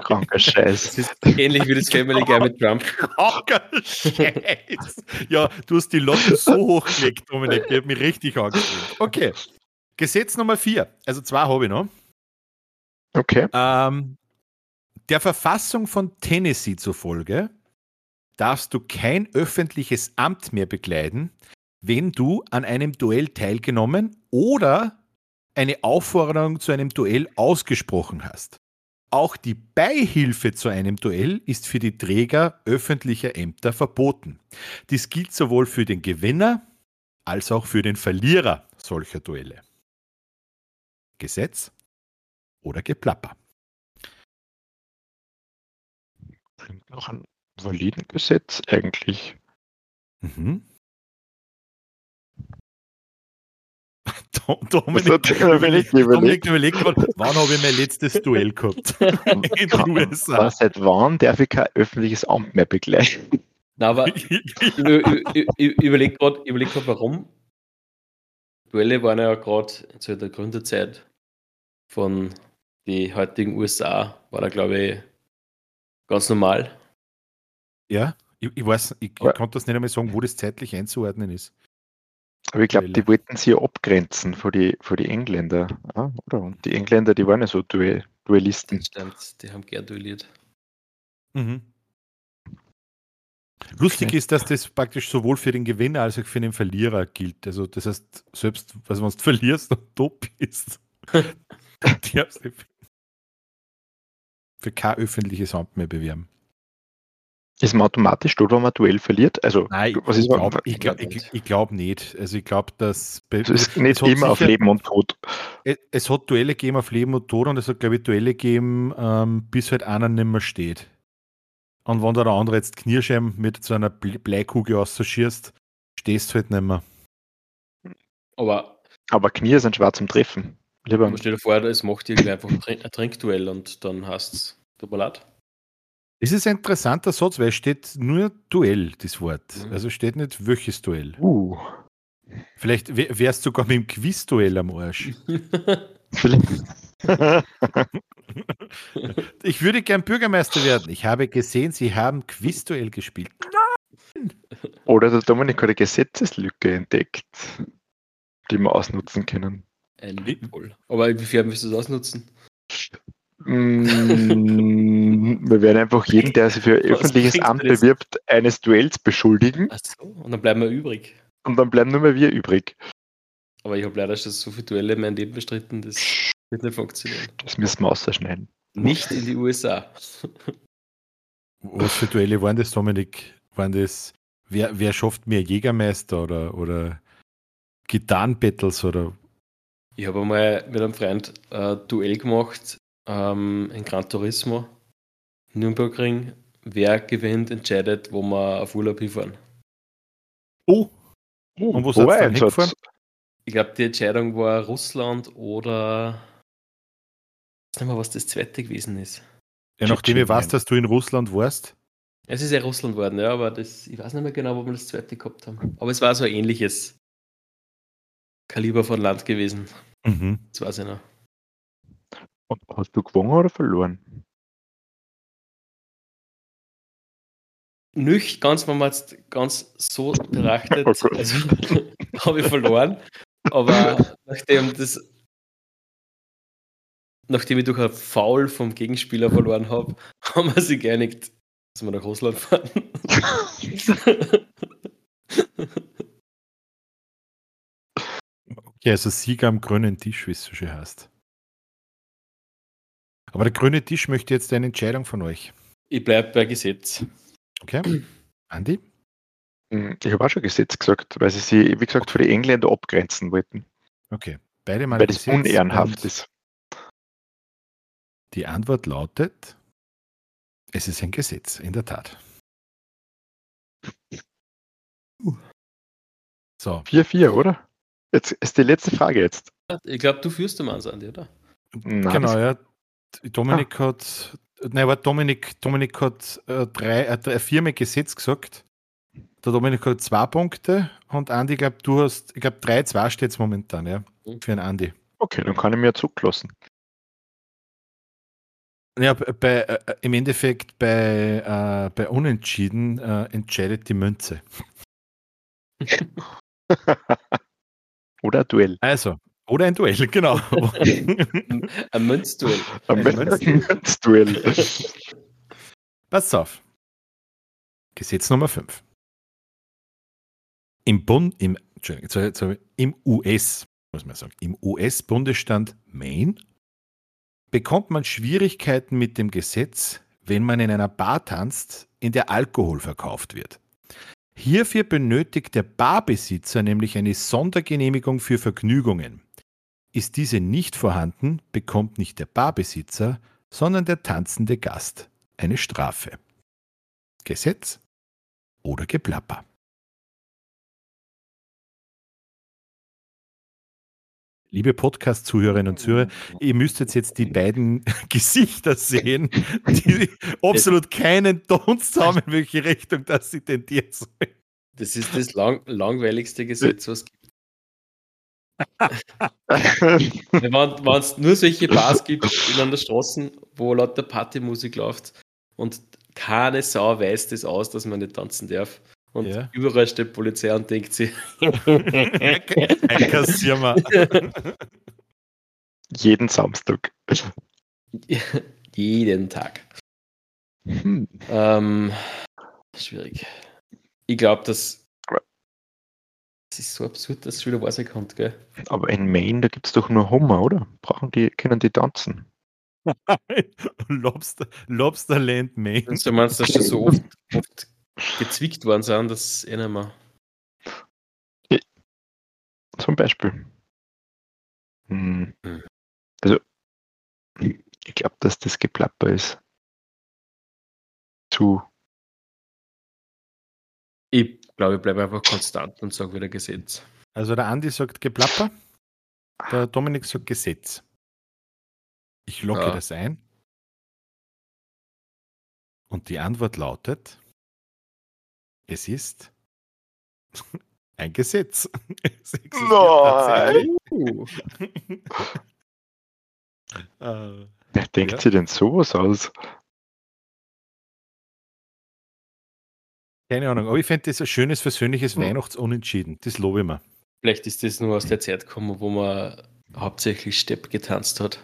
Kranker Scheiß. Es ist ähnlich wie das Family Guy mit Trump. Kranker Scheiß. Ja, du hast die Lotte so hochgelegt, Dominik, die hat mich richtig angeschrieben. Okay. Gesetz Nummer vier. Also zwei habe ich noch. Okay. Ähm, der Verfassung von Tennessee zufolge darfst du kein öffentliches Amt mehr bekleiden, wenn du an einem Duell teilgenommen oder eine Aufforderung zu einem Duell ausgesprochen hast. Auch die Beihilfe zu einem Duell ist für die Träger öffentlicher Ämter verboten. Dies gilt sowohl für den Gewinner als auch für den Verlierer solcher Duelle. Gesetz oder Geplapper. Klingt nach einem validen Gesetz eigentlich. Mhm. Dominik, Dominik, Dominik überlegt gerade, wann habe ich mein letztes Duell gehabt? In den USA. Seit wann darf ich kein öffentliches Amt mehr begleiten? Na, aber ich, überlege gerade, überleg warum. Duelle waren ja gerade zu der Gründerzeit von den heutigen USA, war da glaube ich ganz normal. Ja, ich, ich weiß, ich, ich kann das nicht einmal sagen, wo das zeitlich einzuordnen ist. Aber ich glaube, die wollten sie ja abgrenzen von die, von die Engländer, oder? Und die Engländer, die waren ja so Duell, Duellisten. stimmt, die haben gern duelliert. Mhm. Lustig okay. ist, dass das praktisch sowohl für den Gewinner als auch für den Verlierer gilt. Also das heißt, selbst also wenn du verlierst und top bist, darfst du für kein öffentliches Amt mehr bewerben. Ist man automatisch dort, wenn man Duell verliert? Also, Nein, was ist ich glaube ich glaub, ich, ich glaub nicht. Also ich glaube, dass es ist nicht immer sicher, auf Leben und Tod. Es, es, hat Duelle gegeben auf Leben und Tod und es hat, glaube ich, Duelle gegeben, ähm, bis halt einer nicht mehr steht. Und wenn da der andere jetzt Knirscheiben mit so einer Bleikugel ausschießt, stehst du halt nicht mehr. Aber, aber Knie sind schwer zum Treffen. Lieber. Stell dir vor, es macht irgendwie einfach ein Trinkduell und dann hast es leid. Das ist ein interessanter Satz, weil es steht nur Duell, das Wort. Mhm. Also steht nicht welches Duell. Uh. Vielleicht wärst du sogar mit dem Quiz-Duell am Arsch. ich würde gern Bürgermeister werden. Ich habe gesehen, Sie haben Quiz-Duell gespielt. Nein! Oder der Dominik hat eine Gesetzeslücke entdeckt, die wir ausnutzen können. Ein Loophole. Aber inwiefern willst du das ausnutzen? Mm, wir werden einfach jeden, der sich für öffentliches Amt bewirbt, eines Duells beschuldigen. Ach so, und dann bleiben wir übrig. Und dann bleiben nur mehr wir übrig. Aber ich habe leider schon so viele Duelle in meinem Leben bestritten, das wird nicht funktionieren. Das müssen wir ausschneiden. Nicht in die USA. Was für Duelle waren das, Dominik? Waren das, wer, wer schafft mehr Jägermeister oder, oder Gitarrenbattles oder? Ich habe einmal mit einem Freund ein Duell gemacht ähm, in Gran Turismo, Nürburgring, wer gewinnt, entscheidet, wo wir auf Urlaub hinfahren. Oh, Oh, Und wo seid ihr hingefahren? Ich glaube, die Entscheidung war Russland oder. Ich weiß nicht mehr, was das zweite gewesen ist. ja, nachdem ich weiß, dass du in Russland warst. Es ist ja Russland geworden, ja, aber das, ich weiß nicht mehr genau, wo wir das zweite gehabt haben. Aber es war so ein ähnliches Kaliber von Land gewesen. Mhm. Das weiß ich noch. Und Hast du gewonnen oder verloren? Nüch, ganz, wenn man jetzt ganz so betrachtet, Oh also, habe ich verloren. Aber nachdem das nachdem ich durch ein Foul vom Gegenspieler verloren habe, haben wir sich geeinigt, dass wir nach Russland fahren. Okay, also Sieger am grünen Tisch, wie es so schön heißt. Aber der grüne Tisch möchte jetzt eine Entscheidung von euch. ich bleibe bei Gesetz. Okay? Andi? Hm, Ich habe auch schon Gesetz gesagt, weil sie sich, wie gesagt, für die Engländer abgrenzen wollten. Okay. Beide mal weil das Gesetz unehrenhaft ist. Die Antwort lautet: Es ist ein Gesetz, in der Tat. So, 4-4, oder? Jetzt ist die letzte Frage jetzt. Ich glaube, du führst den Mann, Andi, oder? Nein, genau, ja. Dominik hat, nein, aber Dominik, Dominik hat äh, drei, äh, drei, viermal Gesetz gesagt. Der Dominik hat zwei Punkte und Andi, ich glaube, du hast, ich glaube, 3-2 steht es momentan, ja, für einen Andi. Okay, dann kann ich mir ja zurücklassen. Ja, bei, äh, im Endeffekt bei, äh, bei Unentschieden äh, entscheidet die Münze. Oder ein Duell. Also, oder ein Duell, genau. Ein Münzduell. Ein Ein Münzduell. Pass auf. Gesetz Nummer 5. Im Bund, im, im US, muss man sagen, im US-Bundesstaat Maine bekommt man Schwierigkeiten mit dem Gesetz, wenn man in einer Bar tanzt, in der Alkohol verkauft wird. Hierfür benötigt der Barbesitzer nämlich eine Sondergenehmigung für Vergnügungen. Ist diese nicht vorhanden, bekommt nicht der Barbesitzer, sondern der tanzende Gast eine Strafe. Gesetz oder Geplapper. Liebe Podcast-Zuhörerinnen und Zuhörer, ihr müsstet jetzt die beiden Gesichter sehen, die absolut keinen Ton haben, in welche Richtung das sie tendiert sollen. Das ist das lang langweiligste Gesetz, was es gibt. Wenn es nur solche Bars gibt in an der Straße, wo lauter Partymusik läuft und keine Sau weiß das aus, dass man nicht tanzen darf. Und Ja. überall steht Polizei und denkt sich, Einkassieren wir. Jeden Samstag. jeden Tag. Hm. Ähm, schwierig. Ich glaube, dass es ist so absurd, dass es wieder rauskommt, gell? Aber in Maine, da gibt es doch nur Hummer, oder? Brauchen die, können die tanzen? Lobster, Lobsterland Maine. Und du meinst, dass schon so oft, oft gezwickt worden sind, dass eh nicht mehr. Zum Beispiel. Hm. Hm. Also, ich glaube, dass das Geplapper ist. Zu. Ich glaube, ich bleibe einfach konstant und sage wieder Gesetz. Also der Andi sagt Geplapper, der Dominik sagt Gesetz. Ich locke Ja. das ein. Und die Antwort lautet, es ist ein Gesetz. Es Nein! Uh, tatsächlich. Wer denkt Ja. sich denn sowas aus? Keine Ahnung, aber ich fände das ein schönes, versöhnliches Hm. Weihnachtsunentschieden. Das lobe ich mir. vielleicht ist das nur aus der Zeit gekommen, wo man hauptsächlich Stepp getanzt hat.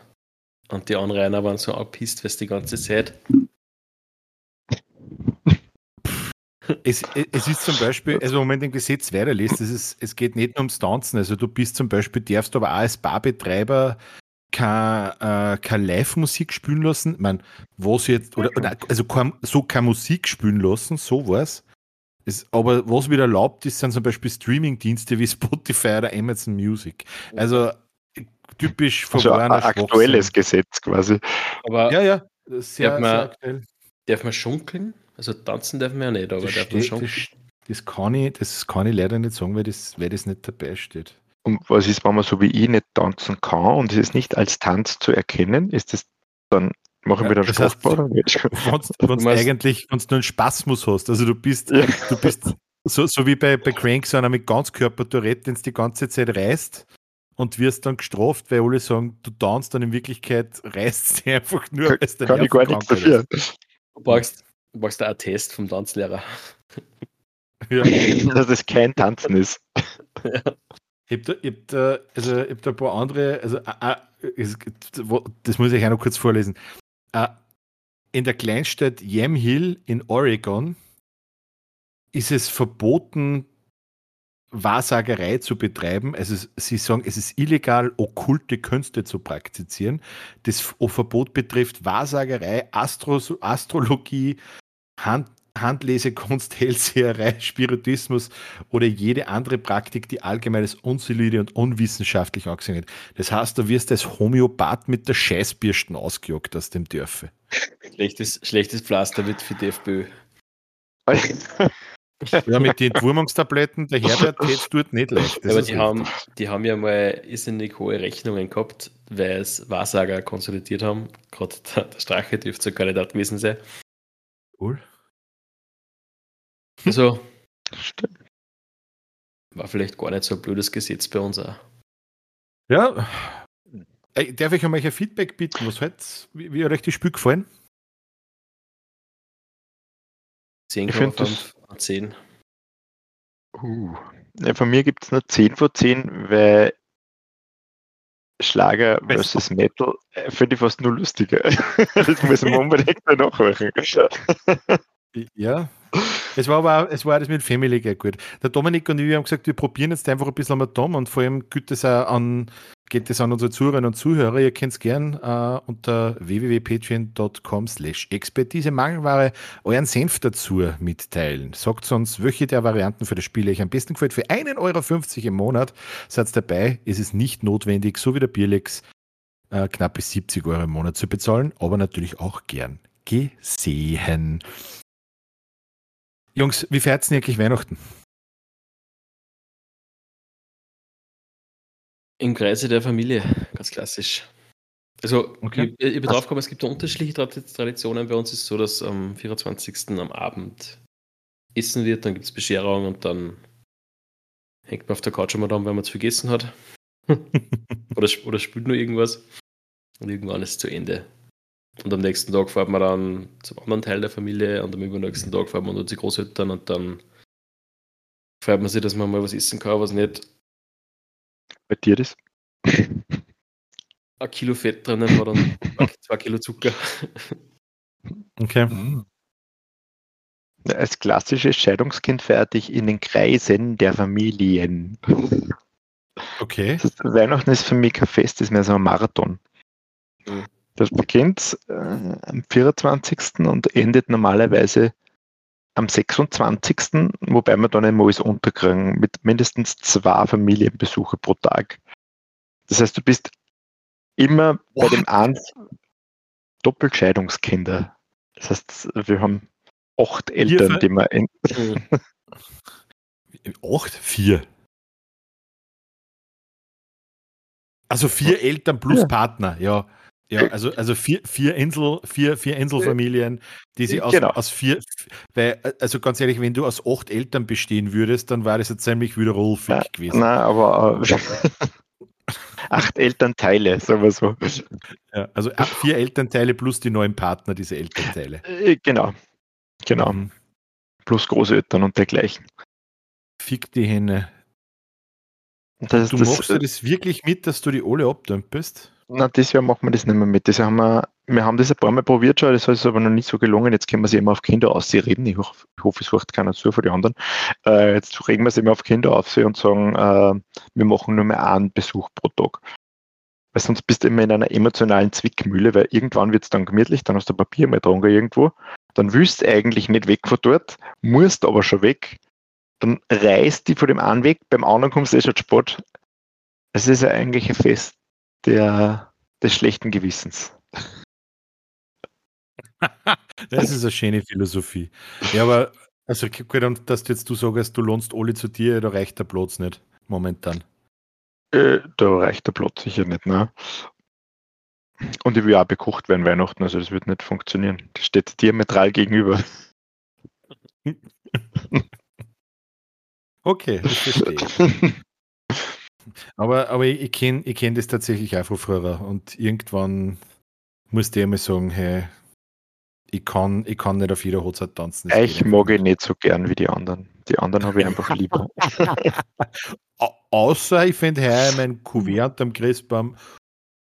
Und die Anrainer waren so abpisst, was die ganze Zeit. Es, es ist zum Beispiel, also wenn man den Gesetz weiterliest, es, ist, es geht nicht nur ums Tanzen. Also du bist zum Beispiel, darfst aber auch als Barbetreiber keine, äh, keine Live-Musik spielen lassen. Ich meine, was jetzt, oder, oder also kein, so keine Musik spielen lassen, so was. Es, aber was wieder erlaubt ist, sind zum Beispiel Streaming-Dienste wie Spotify oder Amazon Music. Also typisch Also ein verworrener aktuelles Schwachsinn. Gesetz quasi. Aber Ja, ja, sehr, Darf man- sehr aktuell. darf man schunkeln? Also tanzen darf man ja nicht, aber Das darf man steht, das, Das kann ich, das kann ich leider nicht sagen, weil das, weil das nicht dabei steht. Und was ist, wenn man so wie ich nicht tanzen kann und es ist nicht als Tanz zu erkennen? Ist das dann machen wir dann das heißt, strafbar? Wenn du eigentlich, wenn du einen Spasmus hast, also du bist, ja. du bist so, so wie bei, bei Crank, so einer mit Ganzkörper-Tourette, den es die ganze Zeit reißt und wirst dann gestraft, weil alle sagen, du tanzt dann in Wirklichkeit reißt sie einfach nur, es Kann ich gar nichts dafür. Du brauchst, du brauchst einen Attest vom Tanzlehrer. Ja. Dass es kein Tanzen ist. Ja. Ich habe da, hab da, also, hab da ein paar andere, also das muss ich auch noch kurz vorlesen. In der Kleinstadt Yamhill in Oregon ist es verboten, Wahrsagerei zu betreiben. Also sie sagen, es ist illegal, okkulte Künste zu praktizieren. Das Verbot betrifft Wahrsagerei, Astro Astrologie, Hand Handlesekunst, Hellseherei, Spiritismus oder jede andere Praktik, die allgemein als unsolide und unwissenschaftlich angesehen wird. Das heißt, du wirst als Homöopath mit der Scheißbürsten ausgejagt aus dem Dörfe. Schlechtes, schlechtes Pflaster wird für die FPÖ. ja, mit den Entwurmungstabletten, der Herbert geht dort nicht leicht. Das Aber die haben, die haben ja mal irrsinnig hohe Rechnungen gehabt, weil es Wahrsager konsolidiert haben. Gerade der, der Strache dürfte so Kandidat gewesen sein. Cool. Also, Stimmt. war vielleicht gar nicht so ein blödes Gesetz bei uns auch. Ja. Darf ich euch ein Feedback bitten? Was halt, wie, wie hat euch die Spiel gefallen? 10,5 von 10. Uh, von mir gibt es nur 10 von 10, weil Schlager versus Metal äh, finde ich fast nur lustiger. das müssen wir unbedingt nachmachen. Ja, es war aber auch, es war das mit Family Guy gut. Der Dominik und ich haben gesagt, wir probieren jetzt einfach ein bisschen am Tom und vor allem geht es auch an, geht es an unsere Zuhörerinnen und Zuhörer. Ihr könnt es gern äh, unter www.patreon.com slash Expertise Mangelware euren Senf dazu mitteilen. Sagt uns, welche der Varianten für das Spiel euch am besten gefällt. Für 1,50 Euro im Monat seid dabei. ist Es nicht notwendig, so wie der Bierlex, äh, knapp bis 70 Euro im Monat zu bezahlen, aber natürlich auch gern gesehen. Jungs, wie feiert ihr eigentlich Weihnachten? Im Kreise der Familie, ganz klassisch. Also, okay. ich, ich bin drauf gekommen, es gibt unterschiedliche Traditionen. Bei uns ist es so, dass am 24. am Abend essen wird, dann gibt es Bescherung und dann hängt man auf der Couch immer da, wenn man zu vergessen hat. oder, oder spielt nur irgendwas. Und irgendwann ist es zu Ende. Und am nächsten Tag fährt man dann zum anderen Teil der Familie und am übernächsten Tag fährt man nur zu Großeltern und dann freut man sich, dass man mal was essen kann, was nicht. Bei dir das? Ein Kilo Fett drinnen war dann zwei Kilo Zucker. Okay. Mhm. Als klassisches Scheidungskind fertig in den Kreisen der Familien. Okay. Das Weihnachten ist für mich kein Fest, das ist mehr so ein Marathon. Mhm. Das beginnt äh, am 24. und endet normalerweise am 26., wobei wir dann einmal alles unterkriegen mit mindestens zwei Familienbesuche pro Tag. Das heißt, du bist immer What? bei dem einen Doppelscheidungskinder. Das heißt, wir haben acht Eltern, die wir in. acht? Vier. Also vier Eltern plus ja. Partner, ja. Ja, also, also vier, vier, Insel, vier, vier Inselfamilien, die sie aus, genau. aus vier, weil, also ganz ehrlich, wenn du aus acht Eltern bestehen würdest, dann wäre das jetzt ziemlich wieder Rolfig ja, gewesen. Nein, aber äh, acht Elternteile, sagen wir so. Ja, also vier Elternteile plus die neuen Partner, diese Elternteile. Äh, genau, genau. Mhm. Plus Großeltern und dergleichen. Fick die Hände. Das, du das, machst du das wirklich mit, dass du die alle abdümpest? Na, dieses Jahr machen wir das nicht mehr mit. Das haben wir, wir haben das ein paar Mal probiert schon, das ist aber noch nicht so gelungen. Jetzt können wir sie immer auf Kinder aussehen. Ich, hoffe, ich hoffe, es hört keiner zu für die anderen. Äh, jetzt regen wir sie immer auf Kinder auf und sagen, äh, wir machen nur mehr einen Besuch pro Tag. Weil sonst bist du immer in einer emotionalen Zwickmühle, weil irgendwann wird es dann gemütlich, dann hast du Papier mal dran irgendwo, dann willst du eigentlich nicht weg von dort, musst aber schon weg, dann reißt die von dem einen weg, beim anderen kommst du eh schon Sport. Es ist ja eigentlich ein Fest der, des schlechten Gewissens. das ist eine schöne Philosophie. Ja, aber Also dass du jetzt du sagst, du lohnst alle zu dir, da reicht der Platz nicht momentan. Äh, da reicht der Platz sicher nicht, ne? Und ich will auch bekocht werden Weihnachten, also das wird nicht funktionieren. Das steht diametral gegenüber. Okay, das verstehe ich. Aber, aber ich, ich kenne ich kenn das tatsächlich auch von früher und irgendwann musste ich einmal sagen, hey, ich kann, ich kann nicht auf jeder Hochzeit tanzen. Ich mag ich nicht so gern wie die anderen. Die anderen habe ich einfach lieber. Au- Außer ich finde heuer mein Kuvert am Christbaum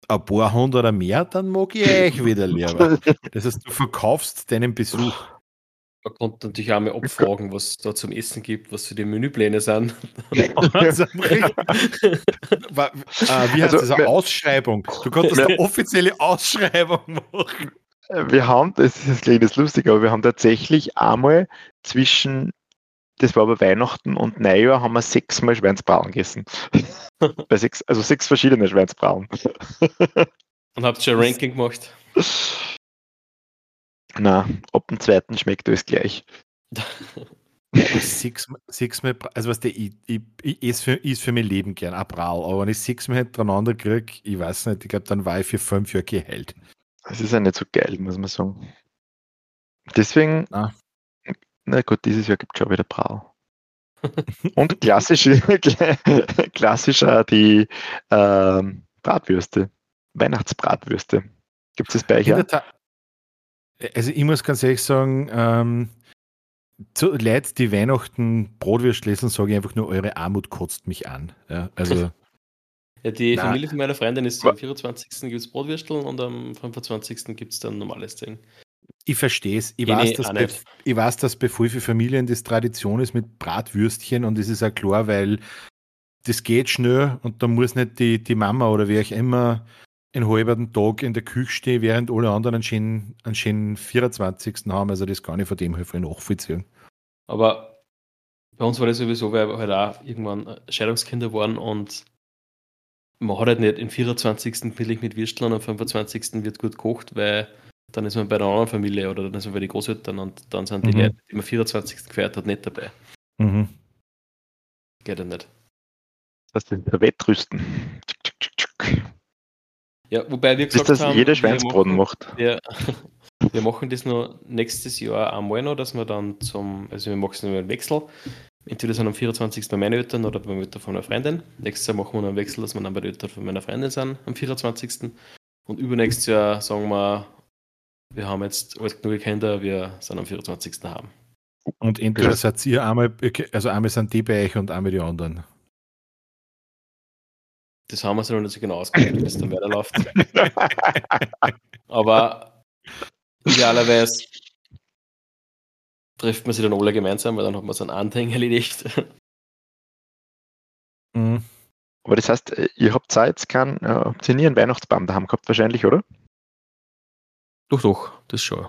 ein paar hundert oder mehr, dann mag ich euch wieder lieber. Das heißt, du verkaufst deinen Besuch. Man konnte natürlich auch mal abfragen, was es da zum Essen gibt, was für die Menüpläne sind. Also, äh, wie heißt Also, das? Eine Ausschreibung. Du konntest eine offizielle Ausschreibung machen. Wir haben, das ist das kleines lustig, aber wir haben tatsächlich einmal zwischen, das war bei Weihnachten und Neujahr, haben wir sechsmal Schweinsbraten gegessen. bei sechs, also sechs verschiedene Schweinsbraten. Und habt schon ein Ranking gemacht. Na, ab dem zweiten schmeckt alles gleich. Sechs, sechsmal, also was der, ich, ich, ich esse für, ich esse für mein Leben gern, ein Brau, aber wenn ich sechsmal hintereinander kriege, ich weiß nicht, ich glaube, dann war ich für fünf Jahre geheilt. Das ist ja nicht so geil, muss man sagen. Deswegen, Ah. na gut, dieses Jahr gibt es schon wieder Brau. Und klassisch, klassisch auch die ähm, Bratwürste, Weihnachtsbratwürste. Gibt es das bei euch In auch? der Tat- Also ich muss ganz ehrlich sagen, ähm, zu Leute, die Weihnachten Brotwürst lesen, sage ich einfach nur, eure Armut kotzt mich an. Ja, also Ja, die Na. Familie von meiner Freundin ist am 24. gibt es Brotwürsteln und am 25. gibt es dann normales Ding. ich verstehe es. Ich, weiß, dass bei- ich weiß, dass bei vielen Familien das Tradition ist mit Bratwürstchen und das ist auch klar, weil das geht schnell und da muss nicht die, die Mama oder wer auch immer einen halben Tag in der Küche stehen, während alle anderen einen schönen, einen schönen 24. haben. Also das kann ich von dem her voll nachvollziehen. Aber bei uns war das sowieso, weil wir halt auch irgendwann äh, Scheidungskinder waren und man hat halt nicht den 24. billig mit Würsteln und am 25. wird gut gekocht, weil dann ist man bei der anderen Familie oder dann ist man bei den Großeltern und dann sind die Mhm. Leute, die man 24. gefeiert hat, nicht dabei. Mhm. Geht ja nicht. Das ist der Wettrüsten. Ja, wobei wir gesagt das haben, jeder wir Schweinsbraten machen- macht. Wir, wir machen das noch nächstes Jahr einmal noch, dass wir dann zum, also wir machen es nur einen Wechsel. Entweder sind am 24. bei meinen Eltern oder beim Eltern von meiner Freundin. Nächstes Jahr machen wir noch einen Wechsel, dass wir dann bei den Eltern von meiner Freundin sind am 24. Und übernächstes Jahr sagen wir, wir haben jetzt alt genug Kinder, wir sind am 24. haben. Und entweder Ja. seid ihr einmal, also einmal sind die bei euch und einmal die anderen. Das haben wir so noch nicht so genau ausgemacht, wie das dann weiterläuft. Aber idealerweise trifft man sich dann alle gemeinsam, weil dann hat man so ein Anhang erledigt. Mhm. Aber das heißt, äh, ihr habt Zeit, jetzt keinen, äh, habt ihr nie einen Weihnachtsbaum daheim gehabt, wahrscheinlich, oder? Doch, doch, das schon.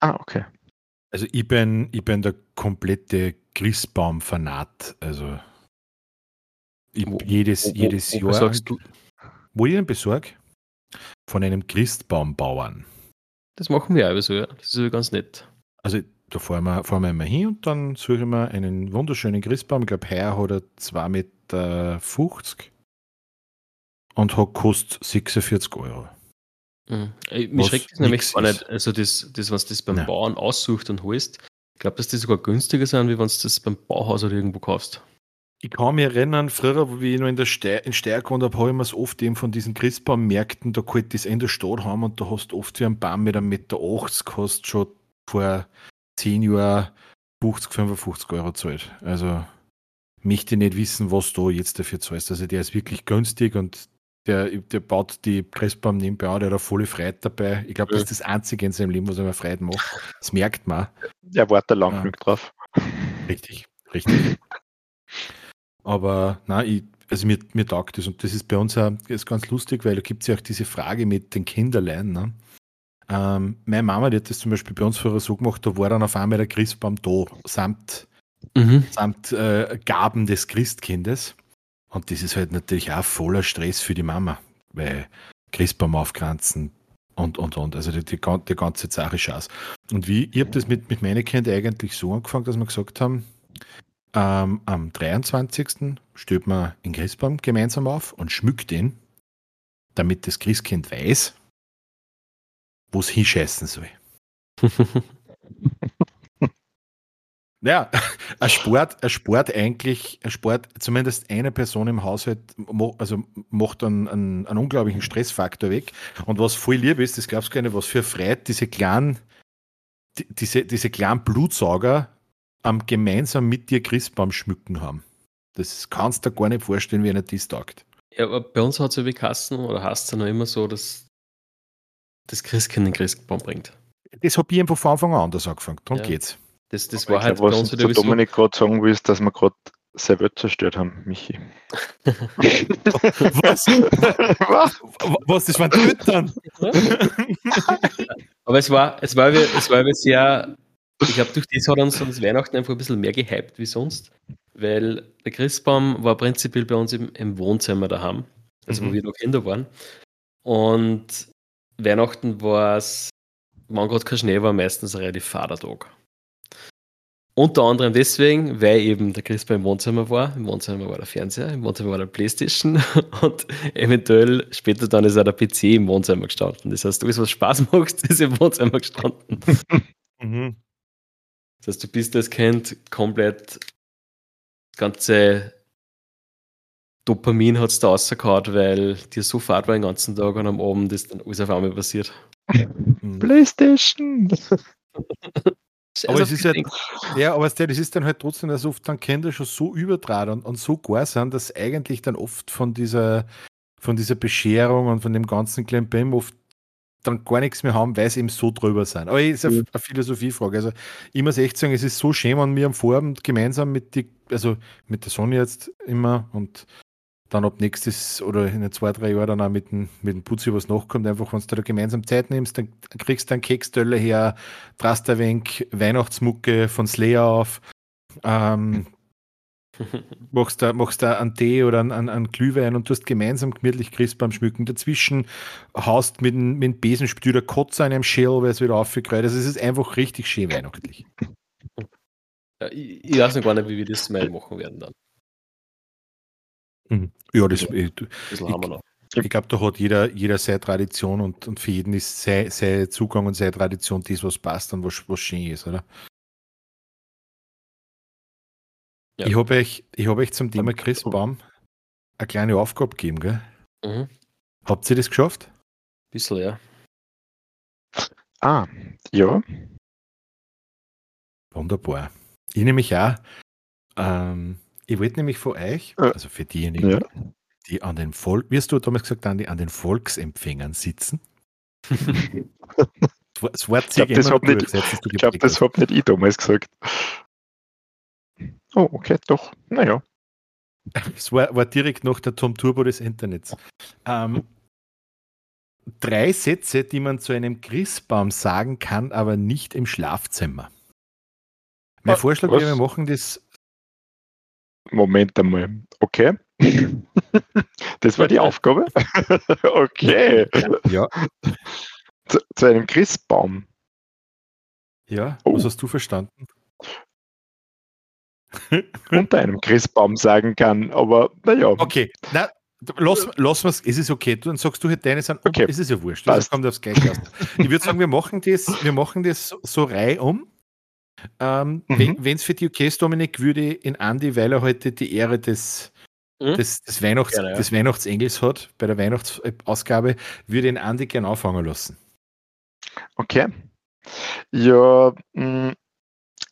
Ah, okay. Also ich bin, ich bin der komplette Christbaum-Fanat. Also ich, Wo- jedes, Wo- jedes wo Jahr. sagst du, Wo ich den besorge? Von einem Christbaumbauern. das machen wir auch so, ja. Das ist ganz nett. Also da fahren wir, fahren wir immer hin und dann suche ich mir einen wunderschönen Christbaum. Ich glaube, heuer hat er 2,50 Meter und hat kostet 46 Euro. Mhm. Mir schreckt das nämlich gar nicht. Also das, das was das beim Nein. Bauern aussucht und holst, ich glaube, dass die sogar günstiger sind, wie wenn du das beim Bauhaus oder irgendwo kaufst. Ich kann mich erinnern, früher, wie ich noch in der Steyr, in Steyr gewohnt habe, habe ich mir es oft eben von diesen Christbaummärkten, da ich das in der Stadt haben und da hast du oft wie einen Baum mit einem Meter 80 hast schon vor 10 Jahren 50, 55 Euro zahlt. Also möchte ich nicht wissen, was du jetzt dafür zahlst. Also der ist wirklich günstig und der, der baut die Christbaum nebenbei an, der hat eine volle Freude dabei. Ich glaube, das ist das Einzige in seinem Leben, was er mir Freude macht. Das merkt man. Er wartet lang Ja. genug drauf. Richtig, richtig. Aber nein, ich, also mir, mir taugt das und das ist bei uns auch ist ganz lustig, weil da gibt es ja auch diese Frage mit den Kinderlein. Ne? Ähm, meine Mama, die hat das zum Beispiel bei uns vorher so gemacht, da war dann auf einmal der Christbaum da, samt, Mhm. samt äh, Gaben des Christkindes. Und das ist halt natürlich auch voller Stress für die Mama, weil Christbaum aufkranzen, und, und, und. Also die, die, die ganze Sache Chance. Und wie, ich habe das mit, mit meinen Kindern eigentlich so angefangen, dass wir gesagt haben, ähm, am 23. stellt man den Christbaum gemeinsam auf und schmückt ihn, damit das Christkind weiß, wo es hinscheißen soll. Ja, ein Sport, ein Sport eigentlich, ein Sport, zumindest eine Person im Haushalt, also macht einen, einen, einen unglaublichen Stressfaktor weg. Und was voll lieb ist, das glaubst du gar nicht, was für Freude diese kleinen, diese, diese kleinen Blutsauger am gemeinsam mit dir Christbaum schmücken haben. Das kannst du dir gar nicht vorstellen, wie einer das taugt. Ja, aber bei uns hat es ja wie Kassen oder hast du noch immer so, dass das Christkind den Christbaum bringt. Das habe ich einfach von Anfang an anders angefangen. Darum ja. geht's. Das, das war halt glaub, bei uns was du Dominik gerade sagen willst, dass wir gerade sehr Welt zerstört haben, Michi. was? was? Was? Das waren Tötern? Aber es war, es war, es war sehr, ich glaube, durch das hat uns das Weihnachten einfach ein bisschen mehr gehypt wie sonst, weil der Christbaum war prinzipiell bei uns im, im Wohnzimmer daheim, also mhm. wo wir noch Kinder waren. Und Weihnachten war es, wenn gerade kein Schnee war, meistens ein relativ fader Tag. Unter anderem deswegen, weil eben der Chris beim Wohnzimmer war. Im Wohnzimmer war der Fernseher, im Wohnzimmer war der Playstation und eventuell später dann ist auch der PC im Wohnzimmer gestanden. Das heißt, alles, was Spaß macht, ist im Wohnzimmer gestanden. mhm. Das heißt, du bist als Kind komplett das ganze Dopamin hat es da rausgehauen, weil dir so fad war den ganzen Tag und am Abend ist dann alles auf einmal passiert. Playstation! aber es ist halt, ja, aber das ist dann halt trotzdem, dass oft dann Kinder schon so übertragen und, und so gar sind, dass eigentlich dann oft von dieser, von dieser Bescherung und von dem ganzen kleinen Bim oft dann gar nichts mehr haben, weil sie eben so drüber sind. Aber es ist eine, eine Philosophiefrage. Also ich muss echt sagen, es ist so schön, wenn wir am Vorabend gemeinsam mit die, also mit der Sonne jetzt immer und dann ab nächstes oder in zwei, drei Jahren dann auch mit dem, mit dem Putzi was nachkommt, einfach wenn du da gemeinsam Zeit nimmst, dann kriegst du einen Keksdöller her, wenig Weihnachtsmucke von Slayer auf, ähm, machst da, machst da einen Tee oder einen, einen, einen Glühwein und du hast gemeinsam gemütlich Christbaum schmücken. Dazwischen haust mit mit dem Besenspül der Kotze an einem Schäl, weil es wieder aufgekreut Also es ist einfach richtig schön weihnachtlich. Ja, ich, ich weiß noch gar nicht, wie wir das mal machen werden dann. Mhm. Ja, das, ich, ich, ich glaube, da hat jeder, jeder seine Tradition und, und für jeden ist sein, sein Zugang und seine Tradition das, was passt und was, was schön ist, oder? Ja. Ich habe euch, hab euch zum Thema Christbaum eine kleine Aufgabe gegeben, gell? Mhm. Habt ihr das geschafft? Bisschen, ja. Ah, ja. Wunderbar. Ich nehme mich auch. Ähm, ich wollte nämlich von euch, also für diejenigen, ja. die an den Volk, wie hast du damals gesagt, an, die, an den Volksempfängern sitzen. das Wort ich glaube, das habe nicht, ich, glaub, das hab nicht ich damals gesagt. Oh, okay, doch. Naja. Es war, war direkt nach der Tom Turbo des Internets. Ähm, drei Sätze, die man zu einem Christbaum sagen kann, aber nicht im Schlafzimmer. Mein ah, Vorschlag wäre, wir machen das Moment einmal. Okay. Das war die Aufgabe. Okay. Ja. Zu, zu einem Christbaum. Ja, oh. was hast du verstanden? Unter einem Christbaum sagen kann, aber naja. Okay, na, lass, lass es, es ist okay. Dann sagst du halt deine sind, okay. es ist ja wurscht. Das kommt aufs Gleiche aus. Ich würde sagen, wir machen das, wir machen das so reihum. Ähm, mhm. Wenn es für dich okay ist, Dominik, würde in Andi, weil er heute die Ehre des, mhm. des, des, Weihnachts, gerne, ja. des Weihnachtsengels hat, bei der Weihnachtsausgabe, würde ihn Andi gerne anfangen lassen. Okay. Ja, mh, mm,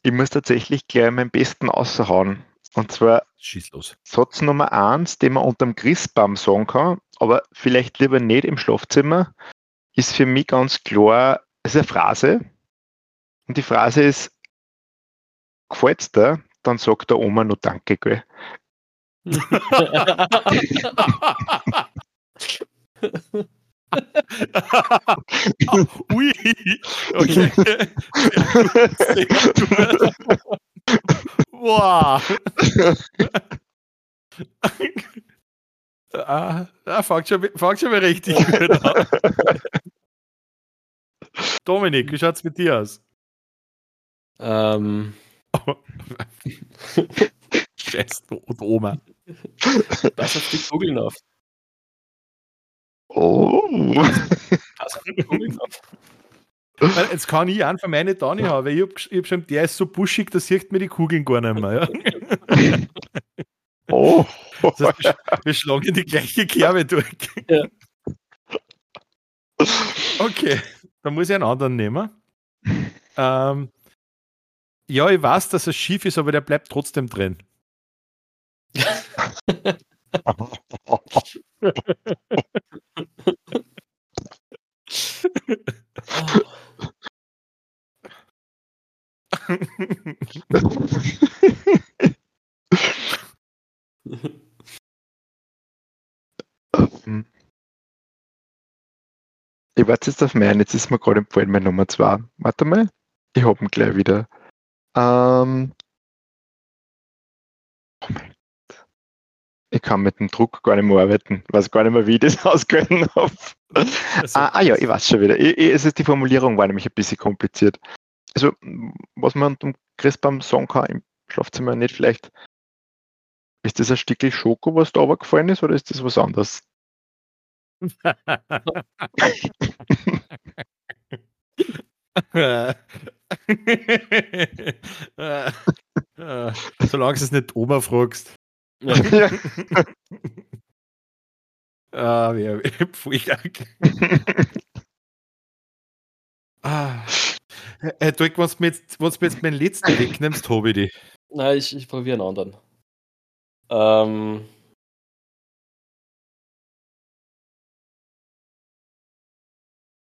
ich muss tatsächlich gleich meinen besten außerhauen. Und zwar Satz Nummer eins, den man unter dem Christbaum sagen kann, aber vielleicht lieber nicht im Schlafzimmer, ist für mich ganz klar, es ist eine Phrase. Und die Phrase ist, gefällt's dir, dann sagt der Oma nur Danke, gell? Ui, okay. Boah. ah, ah, fängt schon, fängt schon mal richtig gut an. Dominik, wie schaut es mit dir aus? Ähm, Scheiß und Oma. pass auf die Kugeln auf. Oh. Jetzt kann ich einen von meinen Tani haben, weil ich hab, ich hab schon, der ist so buschig, da sieht man die Kugeln gar nicht mehr. Ja? oh. Das heißt, wir, wir schlagen in die gleiche Kerbe durch. Ja. Okay, dann muss ich einen anderen nehmen. Ähm, ja, ich weiß, dass es schief ist, aber der bleibt trotzdem drin. Ich warte jetzt auf meinen, jetzt ist mir gerade empfohlen, mein Nummer 2. Warte mal, ich hab ihn gleich wieder. Ähm, oh mein Gott. Ich kann mit dem Druck gar nicht mehr arbeiten. Ich weiß gar nicht mehr, wie ich das ausgehört habe. Also, Ah, ah ja, ich weiß schon wieder. Ich, ich, es ist die Formulierung war nämlich ein bisschen kompliziert. Also, was man dem Christbaum sagen kann im Schlafzimmer nicht vielleicht, ist das ein Stückchen Schoko, was da runtergefallen ist, oder ist das was anderes? Solange du es nicht Oma fragst. Ja. Ja. Ah, voll geil. Ah. Hey, Dirk, wenn du mir jetzt, wenn du mir jetzt meinen letzten wegnimmst, habe ich die. Nein, ich, ich probiere einen anderen. Ähm,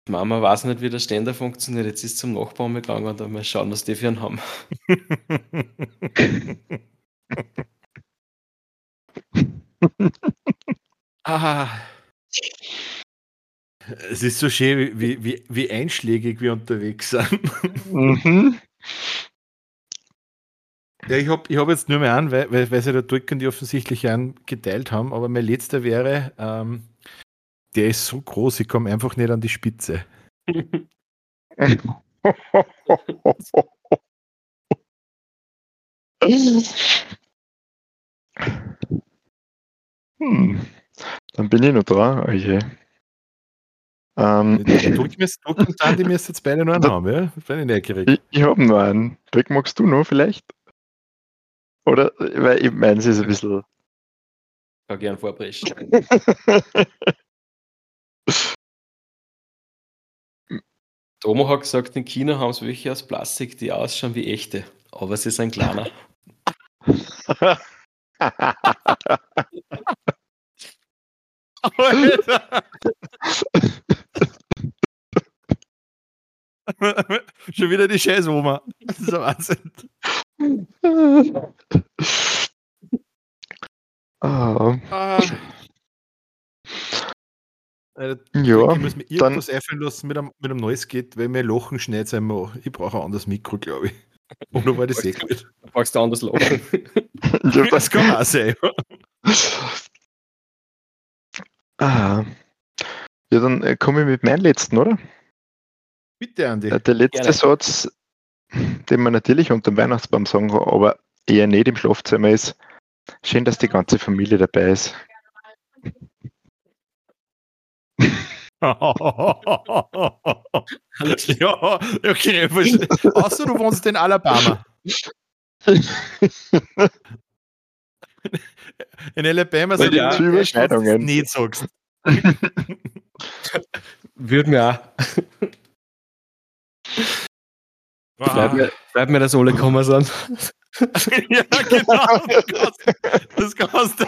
Mama weiß nicht, wie der Ständer funktioniert. Jetzt ist zum Nachbarn gegangen und dann mal schauen, was die für einen haben. Ah. Es ist so schön, wie, wie, wie einschlägig wir unterwegs sind. mhm. Ja, ich habe ich hab jetzt nur mehr an, weil, weil, weil sie da drücken, die offensichtlich einen geteilt haben, aber mein letzter wäre, ähm, der ist so groß, ich komme einfach nicht an die Spitze. hm. Dann bin ich noch dran. Oh je. Ähm, Drück mir drück und dann, die müssen jetzt beide noch einen haben, ja? Bin ich neugierig. ich ich habe noch einen. Dirk, magst du noch vielleicht? Oder, weil ich meine, es ist ein bisschen. Kann gern vorbrechen. Tomo hat gesagt, in China haben sie welche aus Plastik, die ausschauen wie echte. Aber sie sind kleiner. Alter. Schon wieder die scheiß Oma. Das ist ein Wahnsinn. Ah, Ah. Alter, ja, ich muss mir irgendwas einfallen lassen mit einem, mit einem neues geht, weil mir Lachen schneit einmal. Ich brauche ein anderes Mikro, glaube ich. Oder war das eh gut? Du packst du anders lachen. Das kann auch sein. ah. Ja, dann äh, komme ich mit meinem letzten, oder? Bitte, Andi. Äh, Der letzte Gerne. Satz, den man natürlich unter dem Weihnachtsbaum sagen kann, aber eher nicht im Schlafzimmer ist, schön, dass die ganze Familie dabei ist. ja, okay, verstehe. Außer du wohnst in Alabama. In Alabama sind die ja Überschneidungen. nicht sagst. Würde mir auch. Bleib mir, bleib mir, dass alle gekommen sind. ja, genau. Das kannst, das du.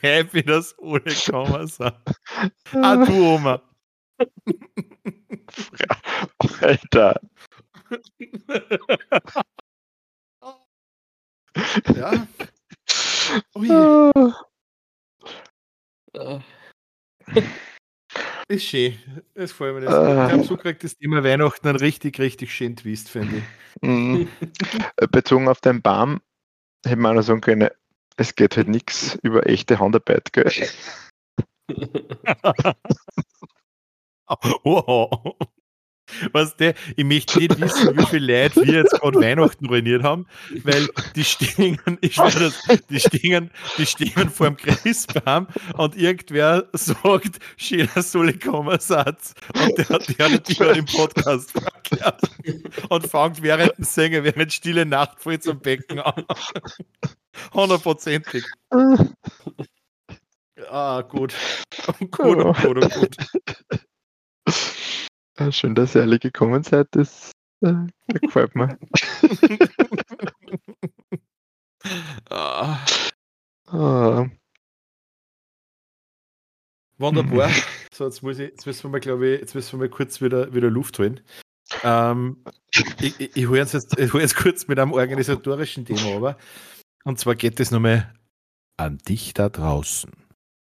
Happy, dass ohne gekommen sind. Ah, du Oma. Alter. Ui, Äh, ist schön. Das gefällt mir. Das. Ah. Ich habe so gekriegt, das Thema Weihnachten einen richtig, richtig schön Twist, finde ich. Mhm. Äh, Bezogen auf den Baum hätte man auch noch sagen können, es geht halt nichts über echte Handarbeit, gell? wow. Was der, ich möchte nicht wissen, wie viele Leute wir jetzt gerade Weihnachten ruiniert haben, weil die stehen, ich das, die stehen, die stehen vor dem Christbaum und irgendwer sagt, schöner soll kommen Satz und der hat der hat die im Podcast verkehrt und fängt während dem Singen, während stille Nacht voll zum Becken an. Hundertprozentig. Ah, gut. Gut, gut, gut, gut. Schön, dass ihr alle gekommen seid. Das äh, gefällt mir. ah. Ah. Wunderbar. So, jetzt, muss ich, jetzt müssen wir mal, glaube ich, jetzt müssen wir mal kurz wieder, wieder Luft holen. Ähm, ich ich, ich hole jetzt, hol jetzt kurz mit einem organisatorischen Thema aber. Und zwar geht es nochmal an dich da draußen.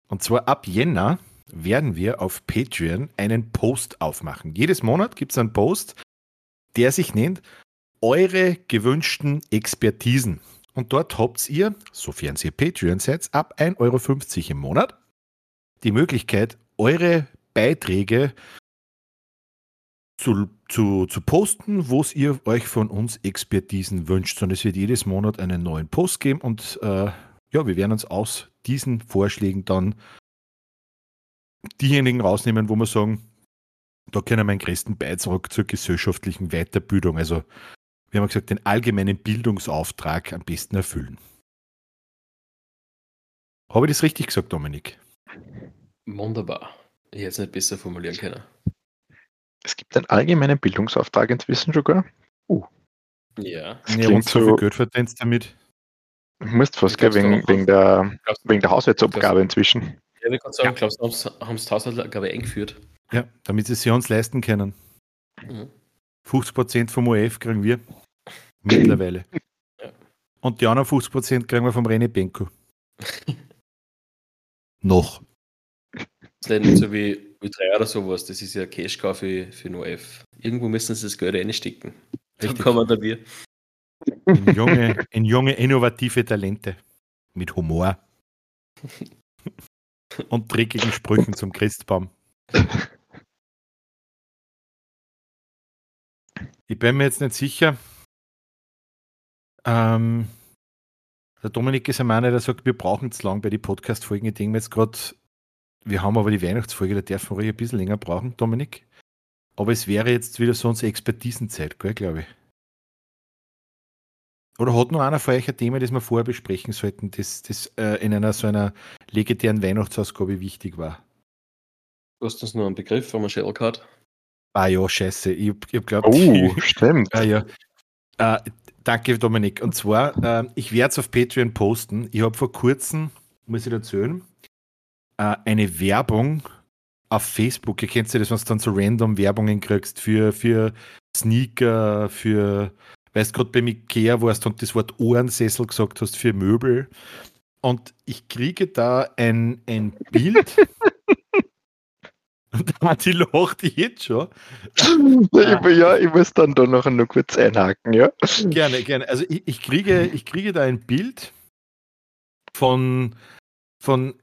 Und zwar ab Jänner werden wir auf Patreon einen Post aufmachen. Jedes Monat gibt es einen Post, der sich nennt Eure gewünschten Expertisen. Und dort habt ihr, sofern ihr Patreon seid, ab 1,50 Euro im Monat die Möglichkeit, eure Beiträge zu, zu, zu posten, wo ihr euch von uns Expertisen wünscht. Und es wird jedes Monat einen neuen Post geben und äh, ja, wir werden uns aus diesen Vorschlägen dann diejenigen rausnehmen, wo wir sagen, da können wir einen größten Beitrag zur gesellschaftlichen Weiterbildung, also wir haben gesagt, den allgemeinen Bildungsauftrag am besten erfüllen. Habe ich das richtig gesagt, Dominik? Wunderbar. Ich hätte es nicht besser formulieren können. Es gibt einen allgemeinen Bildungsauftrag inzwischen sogar. Uh. Ja. Das ja, und so viel Geld verdienst damit. Du musst fast, gell, wegen, wegen, der, wegen der Haushaltsabgabe inzwischen. Ja, ich kann sagen, ja. glaubst du, haben es Haushalt, glaube ich, eingeführt. Ja, damit sie es uns leisten können. Mhm. 50% vom OF kriegen wir mittlerweile. Ja. Und die anderen 50% kriegen wir vom René Benko. Noch. Das ist nicht so wie Ö3 oder sowas, das ist ja Cash-Cow für, für den OF. Irgendwo müssen sie das Geld reinstecken. Dann kommen da wir. In junge, in junge, innovative Talente. Mit Humor. Und dreckigen Sprüchen zum Christbaum. Ich bin mir jetzt nicht sicher. Ähm, der Dominik ist ein Mann, der sagt, wir brauchen zu lang bei den Podcast-Folgen. Ich denke mir jetzt gerade, wir haben aber die Weihnachtsfolge, da dürfen wir ein bisschen länger brauchen, Dominik. Aber es wäre jetzt wieder so unsere Expertisenzeit, glaube ich. Oder hat noch einer von euch ein Thema, das wir vorher besprechen sollten, das, das äh, in einer so einer legendären Weihnachtsausgabe wichtig war? Du hast uns nur einen Begriff von Shell Card. Ah ja, scheiße. Ich, ich glaube. Oh, stimmt. Ah, ja. Äh, danke, Dominik. Und zwar, äh, ich werde es auf Patreon posten. Ich habe vor kurzem, muss ich erzählen, äh, eine Werbung auf Facebook. Ihr kennt ja das, was du dann so random Werbungen kriegst für, für Sneaker, für weißt gerade beim Ikea warst und das Wort Ohrensessel gesagt hast für Möbel. Und ich kriege da ein, ein Bild. und die lacht jetzt schon. ja, ich muss dann da noch, noch kurz einhaken, ja. Gerne, gerne. Also ich, ich, kriege, ich kriege da ein Bild von, von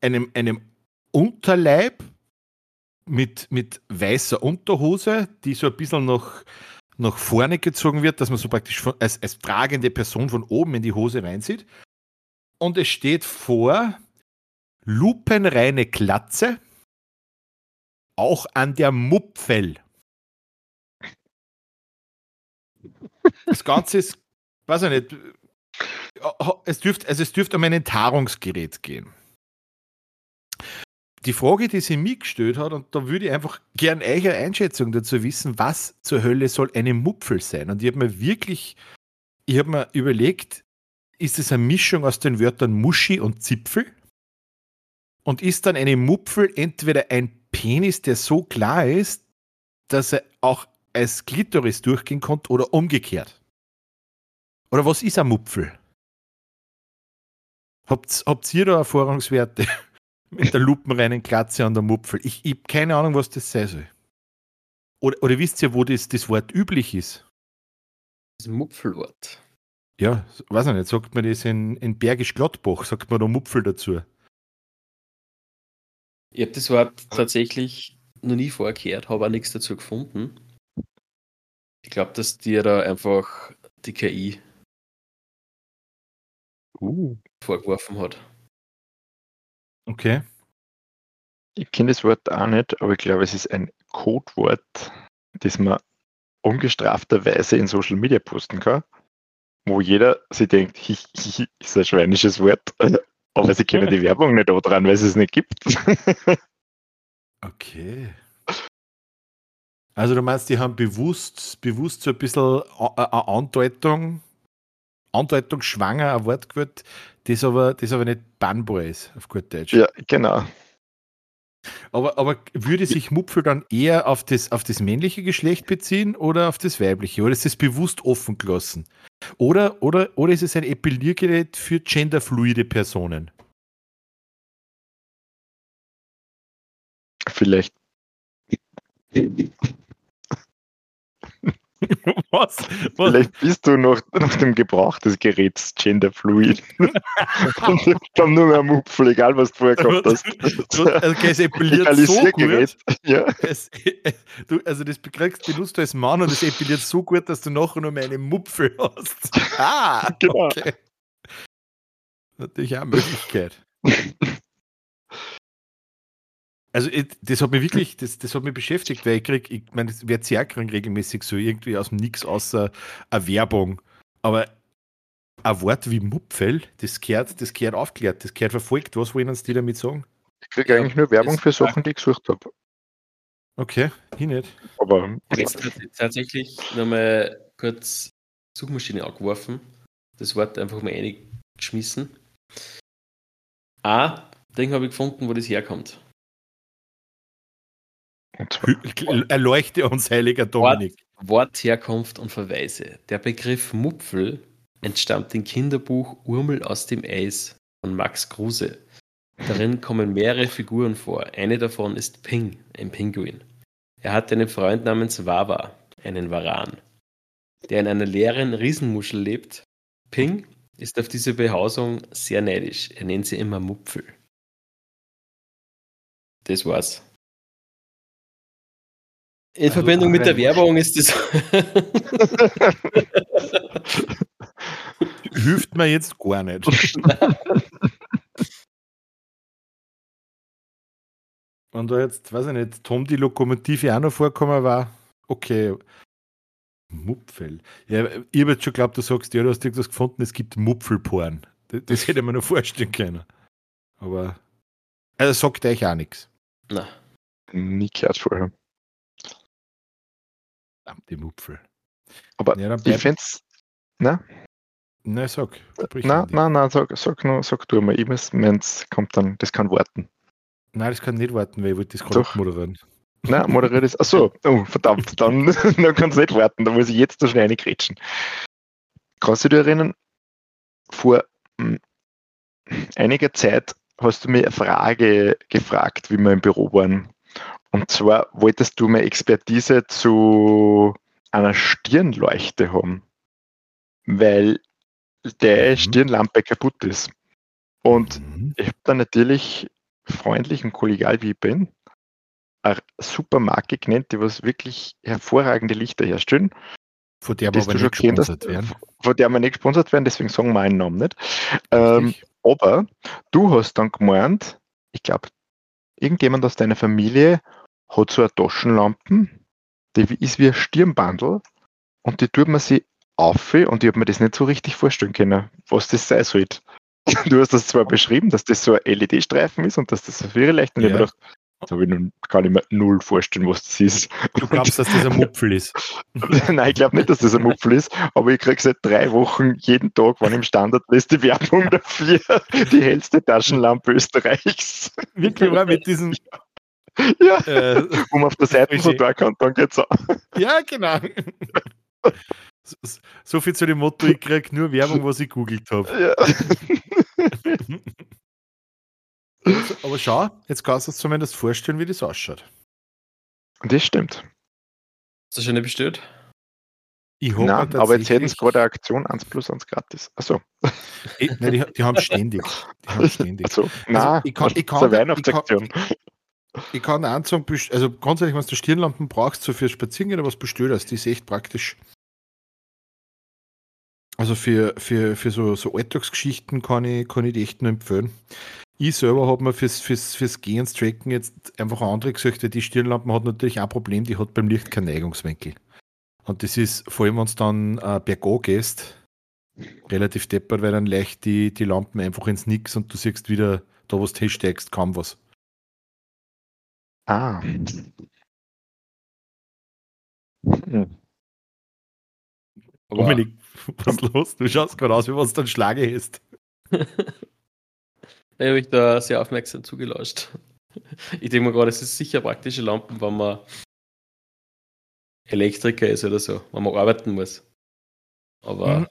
einem, einem Unterleib mit, mit weißer Unterhose, die so ein bisschen noch nach vorne gezogen wird, dass man so praktisch von, als, als tragende Person von oben in die Hose reinzieht. Und es steht vor lupenreine Klatze, auch an der Mupfel. Das Ganze ist, weiß ich nicht, es dürfte, also es dürfte um ein Enthaarungsgerät gehen die Frage, die sie mir gestellt hat, und da würde ich einfach gern eure Einschätzung dazu wissen, was zur Hölle soll eine Mupfel sein? Und ich habe mir wirklich, ich habe mir überlegt, ist es eine Mischung aus den Wörtern Muschi und Zipfel? Und ist dann eine Mupfel entweder ein Penis, der so klar ist, dass er auch als Klitoris durchgehen konnte oder umgekehrt? Oder was ist ein Mupfel? Habt, habt ihr da Erfahrungswerte? Mit der lupenreinen Klatze an der Mupfel. Ich, ich habe keine Ahnung, was das sein soll. Oder, oder wisst ihr, wo das, das Wort üblich ist? Das Mupfelwort. Ja, weiß ich nicht. Sagt man das in, in Bergisch Gladbach, sagt man da Mupfel dazu. Ich habe das Wort tatsächlich noch nie vorgehört, habe auch nichts dazu gefunden. Ich glaube, dass dir da einfach die KI Uh. vorgeworfen hat. Okay. Ich kenne das Wort auch nicht, aber ich glaube, es ist ein Codewort, das man ungestrafterweise in Social Media posten kann, wo jeder sich denkt, hi, hi, hi, ist ein schweinisches Wort, aber sie kennen die Werbung nicht dran, weil es es nicht gibt. Okay. Also du meinst, die haben bewusst, bewusst so ein bisschen A- A- eine Andeutung, Andeutung schwanger, ein Wort gewählt, das aber, das aber nicht bannbar ist, auf gut Deutsch. ja, genau. Aber, aber würde sich Mupfel dann eher auf das, auf das männliche Geschlecht beziehen oder auf das weibliche? Oder ist das bewusst offen gelassen? Oder, oder, oder ist es ein Epiliergerät für genderfluide Personen? Vielleicht. Was? Was? Vielleicht bist du noch nach dem Gebrauch des Geräts genderfluid. Und dann nur mehr Mupfel, egal was du vorher gehabt hast. Also, okay, es epiliert so gut. Ja, Es, du, also das bekriegst, benutzt du als Mann und es epiliert so gut, dass du nachher nur mehr eine Mupfel hast. Ah, Genau. okay. Natürlich auch eine Möglichkeit. Also ich, das hat mich wirklich, das, das hat mich beschäftigt, weil ich krieg, ich meine, das wird sehr kriegen regelmäßig so irgendwie aus dem Nix außer eine Werbung. Aber ein Wort wie Mupfel, das gehört, das gehört aufklärt, das gehört verfolgt. Was wollen uns die damit sagen? ich kriege eigentlich nur Werbung für Sachen, die ich gesucht habe. Okay, ich nicht. Aber Jetzt tats- tatsächlich nochmal kurz Suchmaschine angeworfen. Das Wort einfach mal eingeschmissen. A, Ding habe ich gefunden, wo das herkommt. Erleuchte uns, heiliger Dominik. Wortherkunft und Verweise. Der Begriff Mupfel entstammt dem Kinderbuch Urmel aus dem Eis von Max Kruse. Darin kommen mehrere Figuren vor. Eine davon ist Ping, ein Pinguin. Er hat einen Freund namens Wawa, einen Varan, der in einer leeren Riesenmuschel lebt. Ping ist auf diese Behausung sehr neidisch. Er nennt sie immer Mupfel. Das war's. In Also Verbindung mit der Werbung ist das. Hilft mir jetzt gar nicht. Wenn da jetzt, weiß ich nicht, Tom die Lokomotive auch noch vorkommen war, okay. Mupfel. Ja, ich habe jetzt schon geglaubt, du sagst, ja, du hast irgendwas gefunden, es gibt Mupfelporn. Das, das hätte man noch vorstellen können. Aber, also sagt euch auch nichts. Na, nie gehört vorher. Die Mupfel. Aber Ja, ich finde es. Na, nein, sag. na, na, na, sag, sag, nur, sag du mal. Ich muss, meins kommt dann, das kann warten. Nein, das kann nicht warten, weil ich wollte das gerade Doch. abmoderieren. Na, moderiert ist. Achso, oh, verdammt, dann, dann kann es nicht warten, da muss ich jetzt so schnell reingrätschen. Kannst du dich erinnern, vor hm, einiger Zeit hast du mir eine Frage gefragt, wie wir im Büro waren. Und zwar wolltest du mir Expertise zu einer Stirnleuchte haben, weil der Mhm. Stirnlampe kaputt ist. Und Mhm. ich habe dann natürlich freundlich und kollegial wie ich bin, eine super Marke genannt, die was wirklich hervorragende Lichter herstellen, Von der wir aber nicht gesponsert werden. von der wir nicht gesponsert werden, deswegen sagen wir einen Namen nicht. Ähm, aber du hast dann gemeint, ich glaube, irgendjemand aus deiner Familie hat so eine Taschenlampe, die ist wie ein Stirnbandel und die tut man sich auf und ich habe mir das nicht so richtig vorstellen können, was das sein sollte. Du hast das zwar beschrieben, dass das so ein LED-Streifen ist und dass das so viel leicht ich Ja. habe mir gedacht, das habe ich nun gar nicht mehr null vorstellen, was das ist. Du glaubst, dass das ein Mupfel ist. Nein, ich glaube nicht, dass das ein Mupfel ist, aber ich kriege seit drei Wochen jeden Tag, wann im Standard ist, die Werbung dafür. Die hellste Taschenlampe Österreichs. Wirklich mit diesem. Ja, Äh, wo man auf der Seite so Richtig. da kann, dann geht's auch. ja, genau. So, so viel zu dem Motto, ich krieg nur Werbung, was ich googelt habe. Ja. Aber schau, jetzt kannst du dir zumindest vorstellen, wie das ausschaut. Das stimmt. hast du schon nicht bestellt? Ich hab Nein, aber jetzt hätten sie gerade eine Aktion 1 plus 1 gratis. Achso, Eh, Nein, die, die haben ständig. Die haben ständig. achso. Nein, ich kann- ich kann- ich Weihnachtsaktion. Ich kann anzeigen, also grundsätzlich, wenn du Stirnlampen brauchst, so für Spazierengehen, was bestellt hast, die ist echt praktisch. Also für, für, für so, so Alltagsgeschichten kann ich, kann ich die echt nur empfehlen. Ich selber habe mir fürs, fürs, fürs Gehen und Tracken jetzt einfach andere gesucht, die Stirnlampe hat natürlich ein Problem, die hat beim Licht keinen Neigungswinkel. Und das ist, vor allem wenn du dann äh, bergab gehst, relativ deppert, weil dann leicht die, die Lampen einfach ins Nix und du siehst wieder, da wo du hinsteigst, kaum was. Ah. Hm. Dominik, was los? Du schaust gerade aus, wie was dann Schlage ist. ich habe ich da sehr aufmerksam zugelauscht. Ich denke mir gerade, es ist sicher praktische Lampen, wenn man Elektriker ist oder so, wenn man arbeiten muss. Aber. Mhm.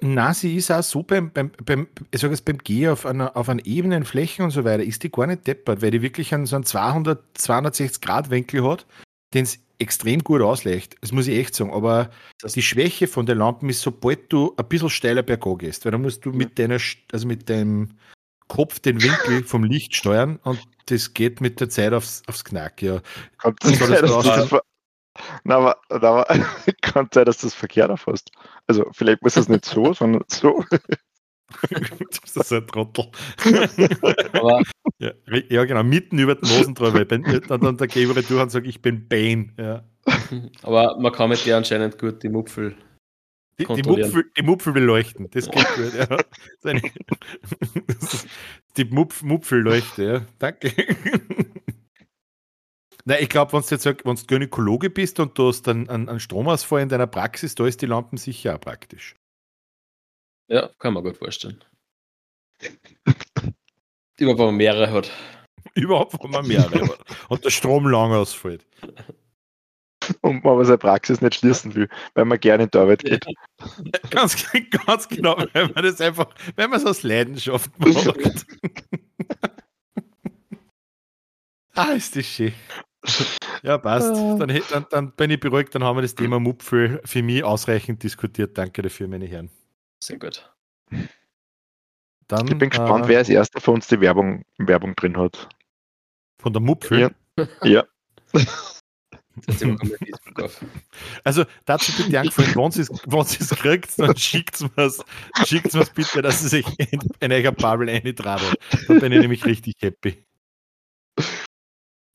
Na, sie ist auch so beim, beim, beim ich sage jetzt beim Gehen auf einer, auf einer ebenen Fläche und so weiter, ist die gar nicht deppert, weil die wirklich einen, so einen 200, 260 Grad Winkel hat, den es extrem gut ausleicht. Das muss ich echt sagen. Aber das die Schwäche von den Lampen ist, sobald du ein bisschen steiler bergab gehst, weil dann musst du mit deiner, also mit deinem Kopf den Winkel vom Licht steuern und das geht mit der Zeit aufs, aufs Knack, ja. Kommt das, das, na, aber, aber kann sein, dass du das verkehrt aufhast. Also vielleicht muss das nicht so, sondern so. das ist ein Trottel. Aber, ja, ja, genau, mitten über den Nosentreu, dann, dann der Geber durch und sagt, ich bin Bane. Ja. Aber man kann mit dir anscheinend gut die Mupfel die, die, Mupfel, die Mupfel beleuchten, das geht gut. Ja. die Mupf, Mupfelleuchte, ja. Danke. Nein, ich glaube, wenn du Gynäkologe bist und du hast einen, einen Stromausfall in deiner Praxis, da ist die Lampen sicher auch praktisch. Ja, kann man gut vorstellen. Überhaupt, wenn man mehrere hat. Überhaupt, wenn man mehrere hat. Und der Strom lang ausfällt. Und man aber seine Praxis nicht schließen will, weil man gerne in die Arbeit geht. Ganz, ganz genau, weil man das einfach, wenn man es aus Leidenschaft macht. ah, ist das schön. Ja, passt. Dann, dann, dann, bin ich beruhigt, dann haben wir das Thema Mupfel für mich ausreichend diskutiert. Danke dafür, meine Herren. Sehr gut. Dann, ich bin gespannt, äh, wer als erster von uns die Werbung, Werbung drin hat. Von der Mupfel? Ja. ja. Also dazu bitte angefallen, wenn sie es kriegt, dann schickt es schickt's mir's bitte, dass sie sich in, in eurer Bubble eintragen. Dann bin ich nämlich richtig happy.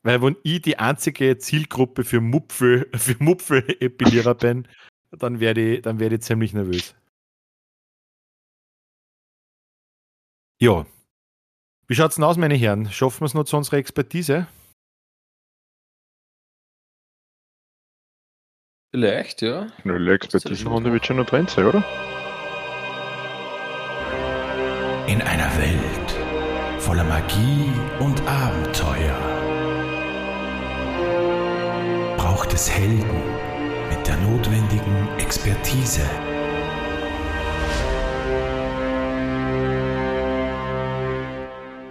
Weil wenn ich die einzige Zielgruppe für Mupfel, für Mupfel-Epilierer bin, dann werde ich, dann werde ich ziemlich nervös. Ja. Wie schaut es denn aus, meine Herren? Schaffen wir es noch zu unserer Expertise? Vielleicht, ja. Eine Expertisenrunde wird schon noch drin sein, oder? In einer Welt voller Magie und Abenteuer braucht es Helden mit der notwendigen Expertise.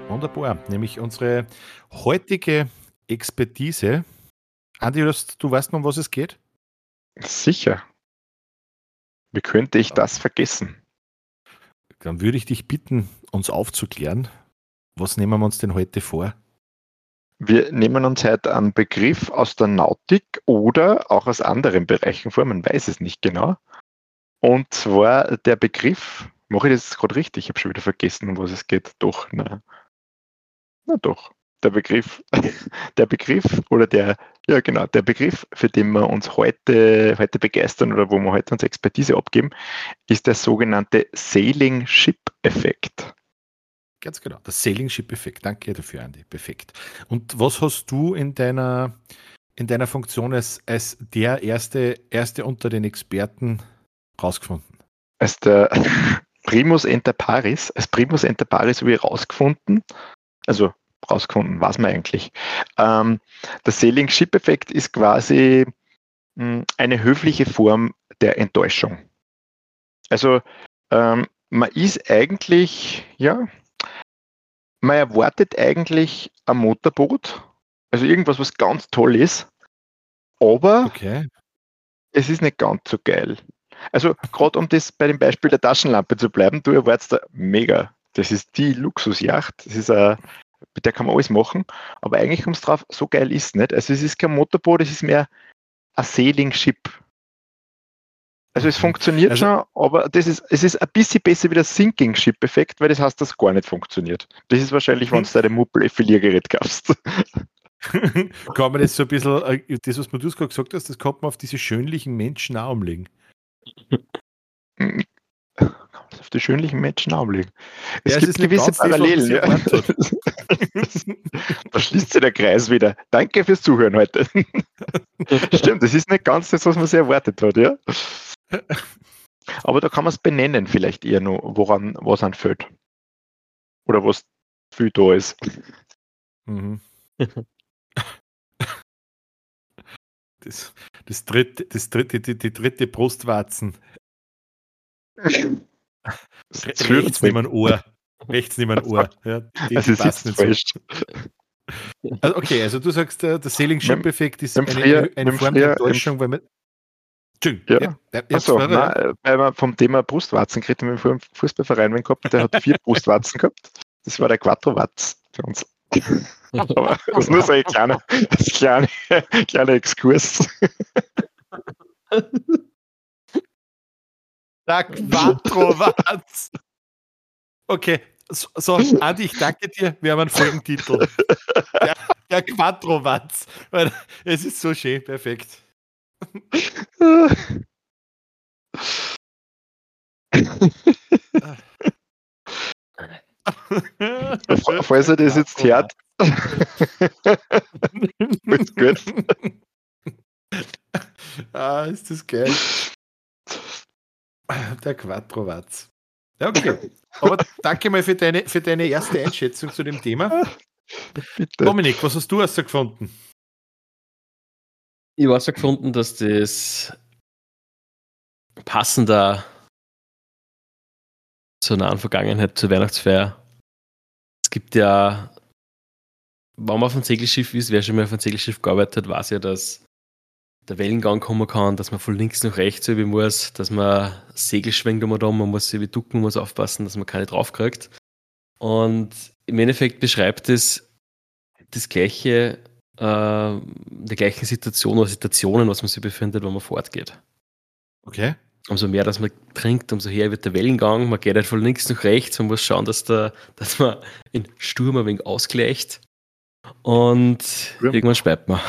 Wunderbar, nämlich unsere heutige Expertise. Andi, du weißt noch, um was es geht? Sicher. Wie könnte ich das vergessen? Dann würde ich dich bitten, uns aufzuklären. Was nehmen wir uns denn heute vor? Wir nehmen uns heute einen Begriff aus der Nautik oder auch aus anderen Bereichen vor, man weiß es nicht genau. Und zwar der Begriff, mache ich das gerade richtig? Ich habe schon wieder vergessen, um was es geht. Doch, na. Na doch. Der Begriff, der Begriff oder der, ja genau, der Begriff, für den wir uns heute, heute begeistern oder wo wir heute unsere Expertise abgeben, ist der sogenannte Sailing Ship Effekt. Ganz genau, das Sailing Ship Effekt. Danke dafür, Andy. Perfekt. Und was hast du in deiner, in deiner Funktion als, als der erste, erste unter den Experten rausgefunden? Als der Primus inter paris, als Primus inter paris habe ich rausgefunden, also rausgefunden, was man eigentlich. Ähm, der Sailing Ship Effekt ist quasi mh, hm, eine höfliche Form der Enttäuschung. Also ähm, man ist eigentlich, ja, man erwartet eigentlich ein Motorboot, also irgendwas, was ganz toll ist, aber okay. es ist nicht ganz so geil. Also gerade um das bei dem Beispiel der Taschenlampe zu bleiben, du erwartest da mega. Das ist die Luxusjacht. Das ist ein, mit der kann man alles machen, aber eigentlich kommt es drauf, so geil ist es nicht. Also es ist kein Motorboot, es ist mehr ein Sailing Ship. Also es mhm. funktioniert also, schon, aber das ist, es ist ein bisschen besser wie der Sinking Ship Effekt, weil das heißt, dass gar nicht funktioniert. Das ist wahrscheinlich, wenn du deine Muppel Effiliergerät kaufst. kann man das so ein bisschen, äh, das, was du gerade gesagt hast, das kann man auf diese schönlichen Menschen auch umlegen. Kann man auf die schönlichen Menschen auch umlegen. Es ja, gibt es gewisse Parallelen. Ja. da schließt sich der Kreis wieder. Danke fürs Zuhören heute. Stimmt, das ist nicht ganz das, was man sich erwartet hat, ja. Aber da kann man es benennen, vielleicht eher nur, woran was anfällt. Oder was viel da ist. Mhm. Das, das dritte, das dritte, die, die dritte Brustwarzen. Rechts neben ein Ohr. Rechts neben ein Ohr. Ja, die, also die passt nicht falsch. so. Also okay, also du sagst, der, der Sailing Ship Effekt ist eine, eine Form der Enttäuschung, weil man. Ja. ja, ja Achso, weil wir vom Thema Brustwarzen geredet haben, wir vorher einen Fußballverein gehabt, der hat vier Brustwarzen gehabt. Das war der Quattro Watz für uns. Aber das ist nur so ein kleiner, kleine, kleiner Exkurs. Der Quattro-Watz. Okay, so, so, Andi, ich danke dir. Wir haben einen Folgentitel. Der, der Quattro-Watz. Es ist so schön, perfekt. Falls er das jetzt hört. ist gut. Ah, ist das geil. Der Quattro-Watz. Ja, okay. Aber danke mal für deine, für deine erste Einschätzung zu dem Thema. Bitte. Dominik, was hast du gefunden? Ich habe gefunden, dass das passender zur nahen Vergangenheit, zur Weihnachtsfeier. Es gibt ja, wenn man auf einem Segelschiff ist, wer schon mal auf einem Segelschiff gearbeitet hat, weiß ja, dass der Wellengang kommen kann, dass man von links nach rechts über muss, dass man Segel schwenkt um um, man muss sich ducken, man muss aufpassen, dass man keine draufkriegt. Und im Endeffekt beschreibt es das gleiche, äh, der gleichen Situation oder Situationen, was man sich befindet, wenn man fortgeht. Okay. Umso mehr, dass man trinkt, umso höher wird der Wellengang. Man geht halt von links nach rechts. Man muss schauen, dass, der, dass man in Sturm ein wenig ausgleicht. Und ja. irgendwann speibt man.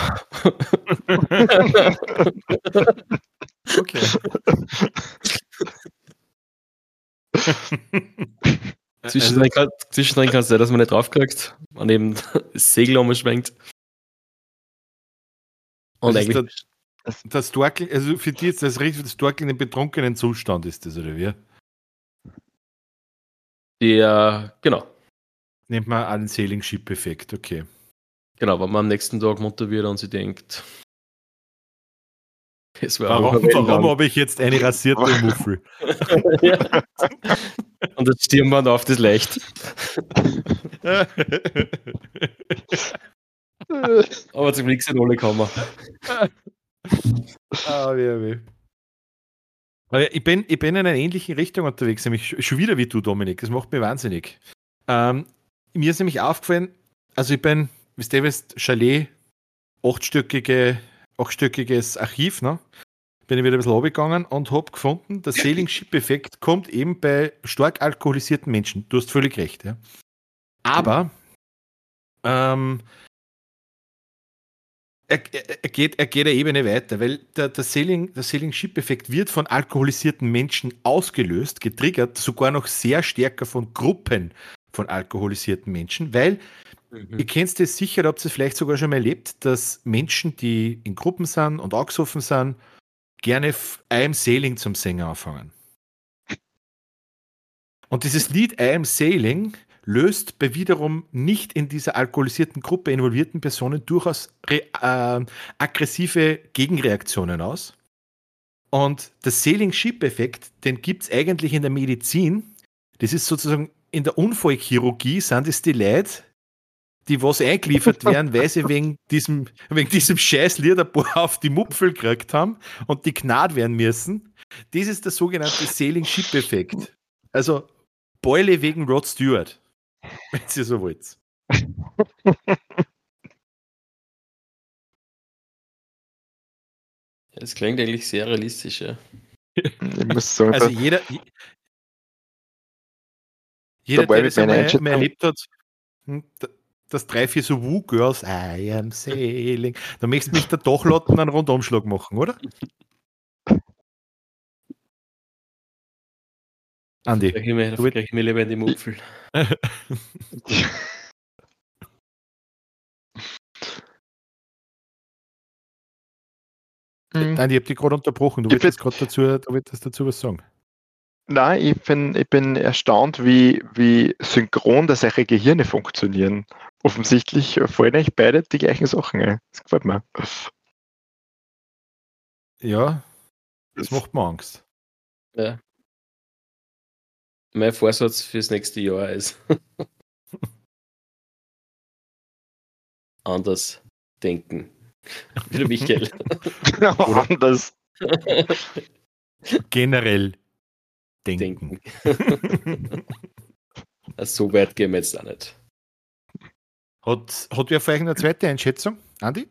okay. Zwischendrin, kann, zwischendrin kann es sein, dass man nicht draufkriegt und eben das Segel umschwenkt. Und das eigentlich. Das, das also für die jetzt das richtig, das Dorkeln im betrunkenen Zustand ist das, oder wie? Ja, genau. Nennt man einen Sailing-Ship-Effekt, okay. Genau, wenn man am nächsten Tag munter wird und sie denkt, warum, warum habe ich jetzt eine rasierte Muffel? ja. Und das Stirnband auf das Leicht. Aber zum Glück sind alle gekommen. ah, weh, weh. Aber ich bin, ich bin in einer ähnlichen Richtung unterwegs, nämlich schon wieder wie du, Dominik. Das macht mich wahnsinnig. Ähm, mir ist nämlich aufgefallen, also ich bin wisst ihr, wisst, Chalet, achtstöckige, achtstöckiges Archiv, ne? Bin ich wieder ein bisschen runtergegangen und habe gefunden, der Sailing-Ship-Effekt kommt eben bei stark alkoholisierten Menschen. Du hast völlig recht, ja. Aber ähm, er, er, geht, er geht eine Ebene weiter, weil der, der Sailing-Ship-Effekt wird von alkoholisierten Menschen ausgelöst, getriggert, sogar noch sehr stärker von Gruppen von alkoholisierten Menschen, weil Mhm. Ihr kennt es sicher, habt ihr es vielleicht sogar schon mal erlebt, dass Menschen, die in Gruppen sind und angesoffen sind, gerne I am Sailing zum Sänger anfangen. Und dieses Lied I am Sailing löst bei wiederum nicht in dieser alkoholisierten Gruppe involvierten Personen durchaus äh, aggressive Gegenreaktionen aus. Und der Sailing-Ship-Effekt, den gibt es eigentlich in der Medizin. Das ist sozusagen in der Unfallchirurgie, sind es die Leute, die was eingeliefert werden, weil sie wegen diesem, wegen diesem scheiß Liederbohr auf die Mupfel gekriegt haben und die gnad werden müssen. Das ist der sogenannte Sailing Ship Effekt. Also Beule wegen Rod Stewart, wenn ihr so wollt. Das klingt eigentlich sehr realistisch, ja. Ich muss sagen, Also da- jeder, jeder der das einmal, einmal erlebt hat, hm, das drei, vier so Woo-Girls, I am sailing, da möchtest du mich der Dachlotten einen Rundumschlag machen, oder? Andi, Da kriege ich mir, Du willst- krieg ich mir lieber in die Mupfel. Hm, Andi, ich habe dich gerade unterbrochen, du Ich wolltest gerade dazu, du wolltest dazu was sagen. Nein, ich bin, ich bin erstaunt, wie, wie synchron das eure Gehirne funktionieren. Offensichtlich fallen euch beide die gleichen Sachen ein. Das gefällt mir. Ja, das macht mir Angst. Ja. Mein Vorsatz fürs nächste Jahr ist anders denken. Wie der Michael. Anders. Generell denken. denken. Also so weit gehen wir jetzt auch nicht. Hat, hat wer vielleicht eine zweite Einschätzung? Andi?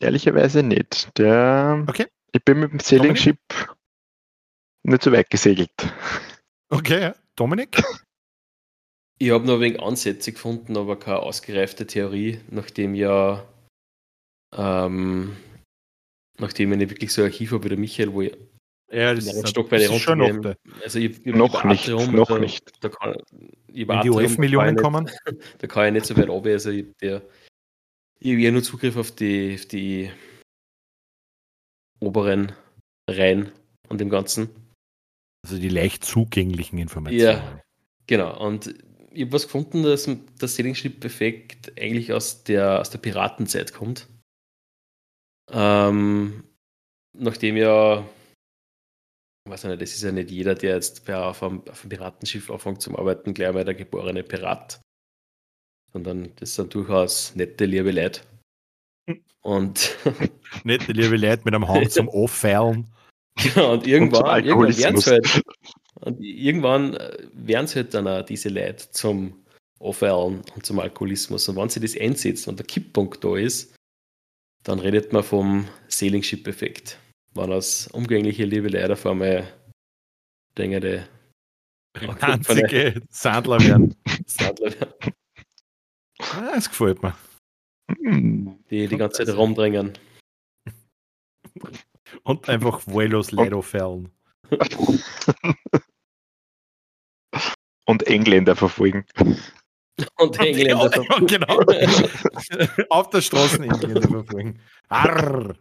Ehrlicherweise nicht. Der, Okay. Ich bin mit dem Sailing Ship nicht so weit gesegelt. Okay. Dominik? Ich habe noch ein wenig Ansätze gefunden, aber keine ausgereifte Theorie, nachdem ja, ähm, nachdem ich nicht wirklich so ein Archiv habe wie der Michael, wo ich Ja, das ist- Stock bei der ist schon da. also ich, ich Noch nicht, Atrium, noch da, nicht. Da kann, ich Wenn die OF-Millionen kommen. Da kann ich nicht so weit runter, also ich, der, ich habe ja nur Zugriff auf die, auf die oberen Reihen und dem Ganzen. Also die leicht zugänglichen Informationen. Genau, und ich habe was gefunden, dass der Sailing Ship-Effekt eigentlich aus der, aus der Piratenzeit kommt. Ähm, nachdem ja, ich weiß nicht, das ist ja nicht jeder, der jetzt auf, einem, auf einem Piratenschiff anfängt zum Arbeiten, gleich mal der geborene Pirat. Sondern das sind durchaus nette, liebe Leute. Und, Nette liebe Leute mit einem Hang zum Auffeilen. Genau, und Und irgendwann, irgendwann werden Alkoholismus. es halt, und irgendwann äh, werden es halt dann auch diese Leute zum Auffeilen und zum Alkoholismus. Und wenn sie das einsetzt und der Kipppunkt da ist, dann redet man vom Sailing Ship Effekt. Wenn das umgängliche liebe Leute auf einmal Dinge Einzige Sandler werden. Sadler, Ah, das gefällt mir. Die die ganze Zeit rumdrängen. Und einfach wahllos Leute auffeilen. Und Engländer verfolgen. Und Engländer. Ja, genau. Auf der Straße Engländer verfolgen. Arr.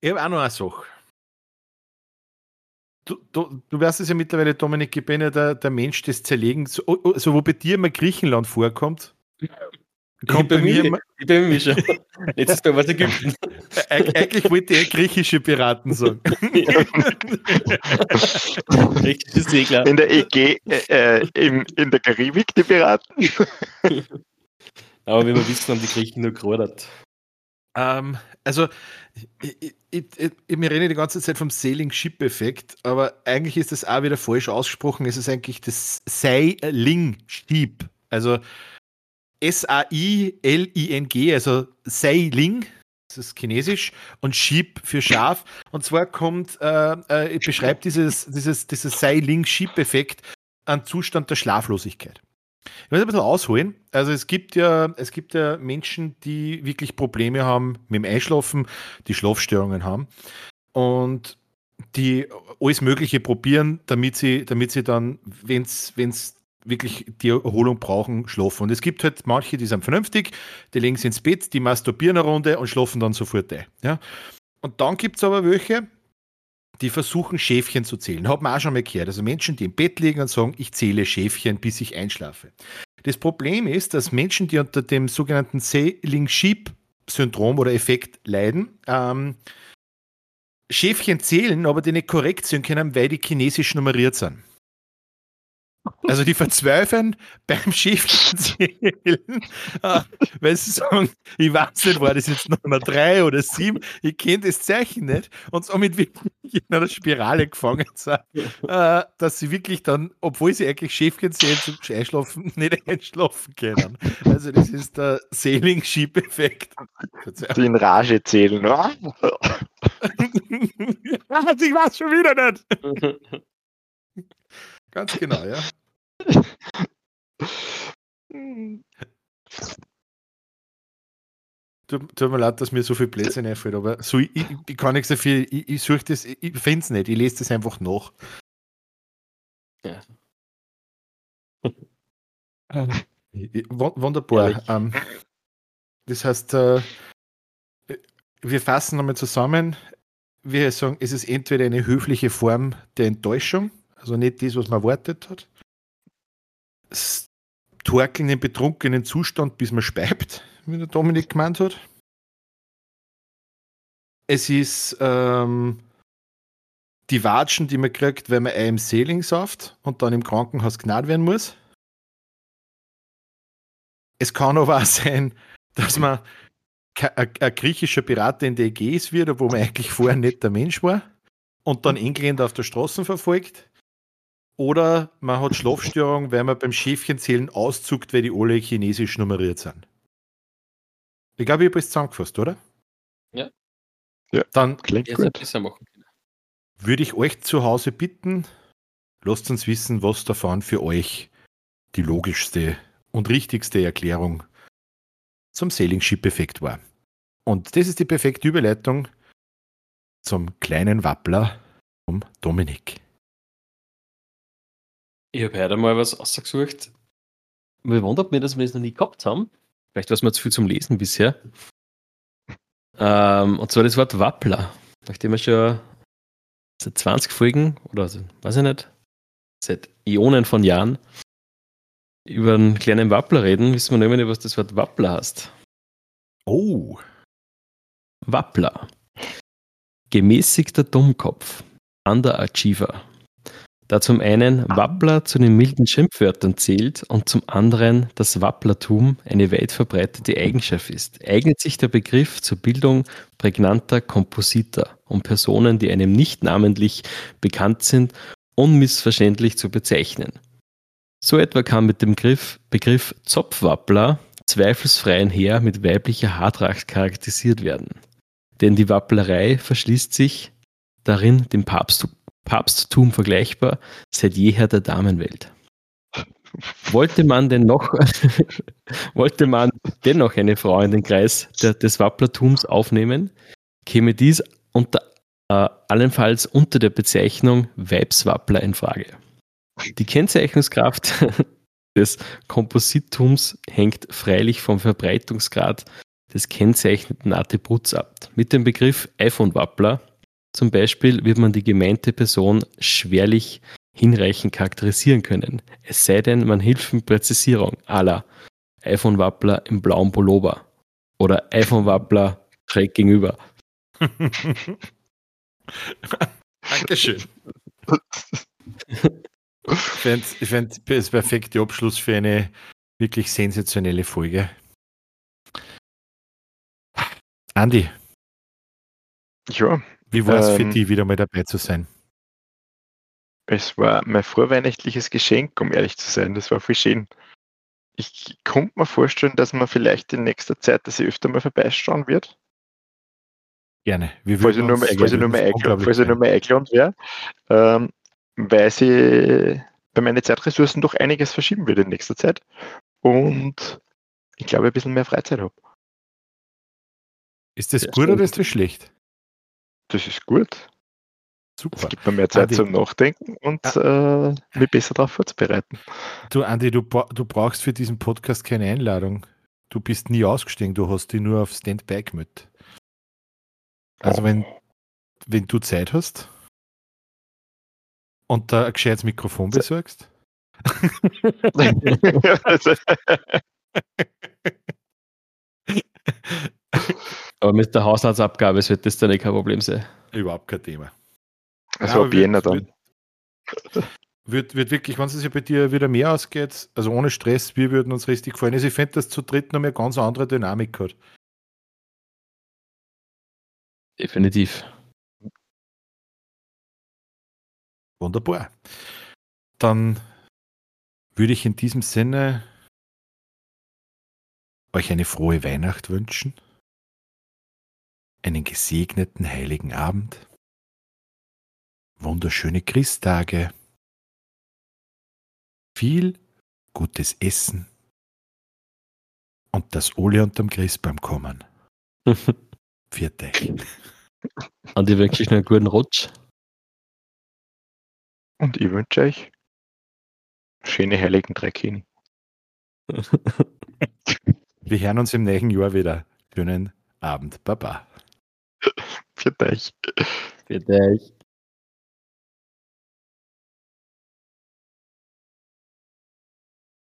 Ich habe auch noch eine Sache. Du, du, du weißt es ja mittlerweile, Dominik, ich bin ja der, der Mensch des Zerlegens. So, oh, oh, so wo bei dir immer Griechenland vorkommt, kommt bei mir immer, Ich bin mir schon. Jetzt ist bei was Ägypten. Eig- eigentlich wollte ich griechische Piraten sagen. Griechische Segler. In der EG, äh, äh, im, in der Karibik, die Piraten. Aber wie wir wissen, haben die Griechen nur gerodert. Ähm, also, ich, ich, ich, ich, wir reden die ganze Zeit vom Sailing Ship Effekt, aber eigentlich ist das auch wieder falsch ausgesprochen. Es ist eigentlich das Sailing Ship. Also S-A-I-L-I-N-G, also Sailing, das ist chinesisch, und Ship für Schaf. Und zwar kommt, äh, äh, ich beschreibe dieses, dieses, dieses Sailing Ship Effekt einen Zustand der Schlaflosigkeit. Ich muss ein bisschen ausholen. Also es gibt ja, es gibt ja Menschen, die wirklich Probleme haben mit dem Einschlafen, die Schlafstörungen haben und die alles Mögliche probieren, damit sie, damit sie dann, wenn es wirklich die Erholung brauchen, schlafen. Und es gibt halt manche, die sind vernünftig, die legen sich ins Bett, die masturbieren eine Runde und schlafen dann sofort ein. Ja? Und dann gibt es aber welche, die versuchen, Schäfchen zu zählen. Hat man auch schon mal gehört. Also Menschen, die im Bett liegen und sagen, ich zähle Schäfchen, bis ich einschlafe. Das Problem ist, dass Menschen, die unter dem sogenannten Sailing-Sheep-Syndrom oder Effekt leiden, ähm, Schäfchen zählen, aber die nicht korrekt sind können, weil die chinesisch nummeriert sind. Also die verzweifeln beim Schiffzählen, äh, weil sie sagen, ich weiß nicht, war das jetzt Nummer drei oder sieben, ich kenne das Zeichen nicht und somit wirklich in einer Spirale gefangen sind, äh, dass sie wirklich dann, obwohl sie eigentlich Schäfchen sehen zum Einschlafen, nicht einschlafen können. Also das ist der Sailing-Sheep-Effekt. Die in Rage zählen. Also ich weiß schon wieder nicht. Ganz genau, ja. Tut, tut, mir leid, dass mir so viel Blödsinn einfällt, aber so, ich, ich, ich kann nichts dafür, ich, ich suche das, ich finde es nicht, ich lese das einfach nach. Ja. Wunderbar. Ähm, das heißt, äh, wir fassen nochmal zusammen. Wir sagen, es ist entweder eine höfliche Form der Enttäuschung, also nicht das, was man erwartet hat. Das Torkeln im betrunkenen Zustand, bis man speibt, wie der Dominik gemeint hat. Es ist ähm, die Watschen, die man kriegt, wenn man einem Seeling sauft und dann im Krankenhaus gnad werden muss. Es kann aber auch sein, dass man ein griechischer Pirat in der Ägäis wird, obwohl man eigentlich vorher nicht der Mensch war und dann Engländer auf der Straße verfolgt. Oder man hat Schlafstörung, weil man beim Schäfchenzählen auszuckt, weil die alle chinesisch nummeriert sind. Ich glaube, ich habe es zusammengefasst, oder? Ja. Ja, dann klingt gut. Würde ich euch zu Hause bitten, lasst uns wissen, was davon für euch die logischste und richtigste Erklärung zum Sailing Ship Effekt war. Und das ist die perfekte Überleitung zum kleinen Wappler vom Dominik. Ich habe heute mal was ausgesucht. Mir wundert mich, dass wir das noch nie gehabt haben. Vielleicht war es mir zu viel zum Lesen bisher. Ähm, und zwar das Wort Wappler. Nachdem wir schon seit 20 Folgen oder weiß ich nicht, seit Ionen von Jahren über einen kleinen Wappler reden, wissen wir nicht, was das Wort Wappler heißt. Oh. Wappler. Gemäßigter Dummkopf. Underachiever da zum einen Wappler zu den milden Schimpfwörtern zählt und zum anderen das Wapplertum eine weit verbreitete Eigenschaft ist, eignet sich der Begriff zur Bildung prägnanter Kompositer, um Personen, die einem nicht namentlich bekannt sind, unmissverständlich zu bezeichnen. So etwa kann mit dem Begriff, Begriff Zopfwappler zweifelsfrei ein Heer mit weiblicher Haartracht charakterisiert werden. Denn die Wapplerei verschließt sich darin dem Papsttum Papsttum vergleichbar seit jeher der Damenwelt. Wollte man denn noch, wollte man dennoch eine Frau in den Kreis der, des Wapplertums aufnehmen, käme dies unter, äh, allenfalls unter der Bezeichnung Weibswappler in Frage. Die Kennzeichnungskraft des Kompositums hängt freilich vom Verbreitungsgrad des kennzeichneten Attributs ab. Mit dem Begriff iPhone-Wappler zum Beispiel wird man die gemeinte Person schwerlich hinreichend charakterisieren können. Es sei denn, man hilft mit Präzisierung, la iPhone-Wappler im blauen Pullover oder iPhone-Wappler schräg gegenüber. Dankeschön. Ich fände ich fänd das perfekte Abschluss für eine wirklich sensationelle Folge. Andi. Ja, wie war es ähm, für dich, wieder mal dabei zu sein? Es war mein vorweihnachtliches Geschenk, um ehrlich zu sein. Das war voll schön. Ich konnte mir vorstellen, dass man vielleicht in nächster Zeit, dass ich öfter mal vorbeischauen wird. Gerne. Wir falls ich nur mal, falls ich nur mal eingeladen wäre. Ähm, weil sie bei meinen Zeitressourcen doch einiges verschieben wird in nächster Zeit. Und ich glaube, ein bisschen mehr Freizeit habe. Ist das ja, gut oder ist das schlecht? Das ist gut. Super. Es gibt mir mehr Zeit Andi, zum Nachdenken und äh, mich besser darauf vorzubereiten. Du, Andi, du, du brauchst für diesen Podcast keine Einladung. Du bist nie ausgestiegen, du hast dich nur auf Standby gemeldet. Also, oh. wenn, wenn du Zeit hast und da ein gescheites Mikrofon besorgst. Aber mit der Haushaltsabgabe wird das dann eh kein Problem sein. Überhaupt kein Thema. Also ab Jänner dann. wird, wird wirklich, wenn es ja bei dir wieder mehr ausgeht, also ohne Stress, wir würden uns richtig gefallen. Also ich fände, dass zu dritt noch mehr ganz andere Dynamik hat. Definitiv. Wunderbar. Dann würde ich in diesem Sinne euch eine frohe Weihnacht wünschen, einen gesegneten heiligen Abend, wunderschöne Christtage, viel gutes Essen und das Ole unterm Christbaum kommen. Vierte. Und ich wünsche euch noch einen guten Rutsch. Und ich wünsche euch schöne heiligen Dreckini. Wir hören uns im nächsten Jahr wieder. Schönen Abend. Baba. Für euch. Für dich.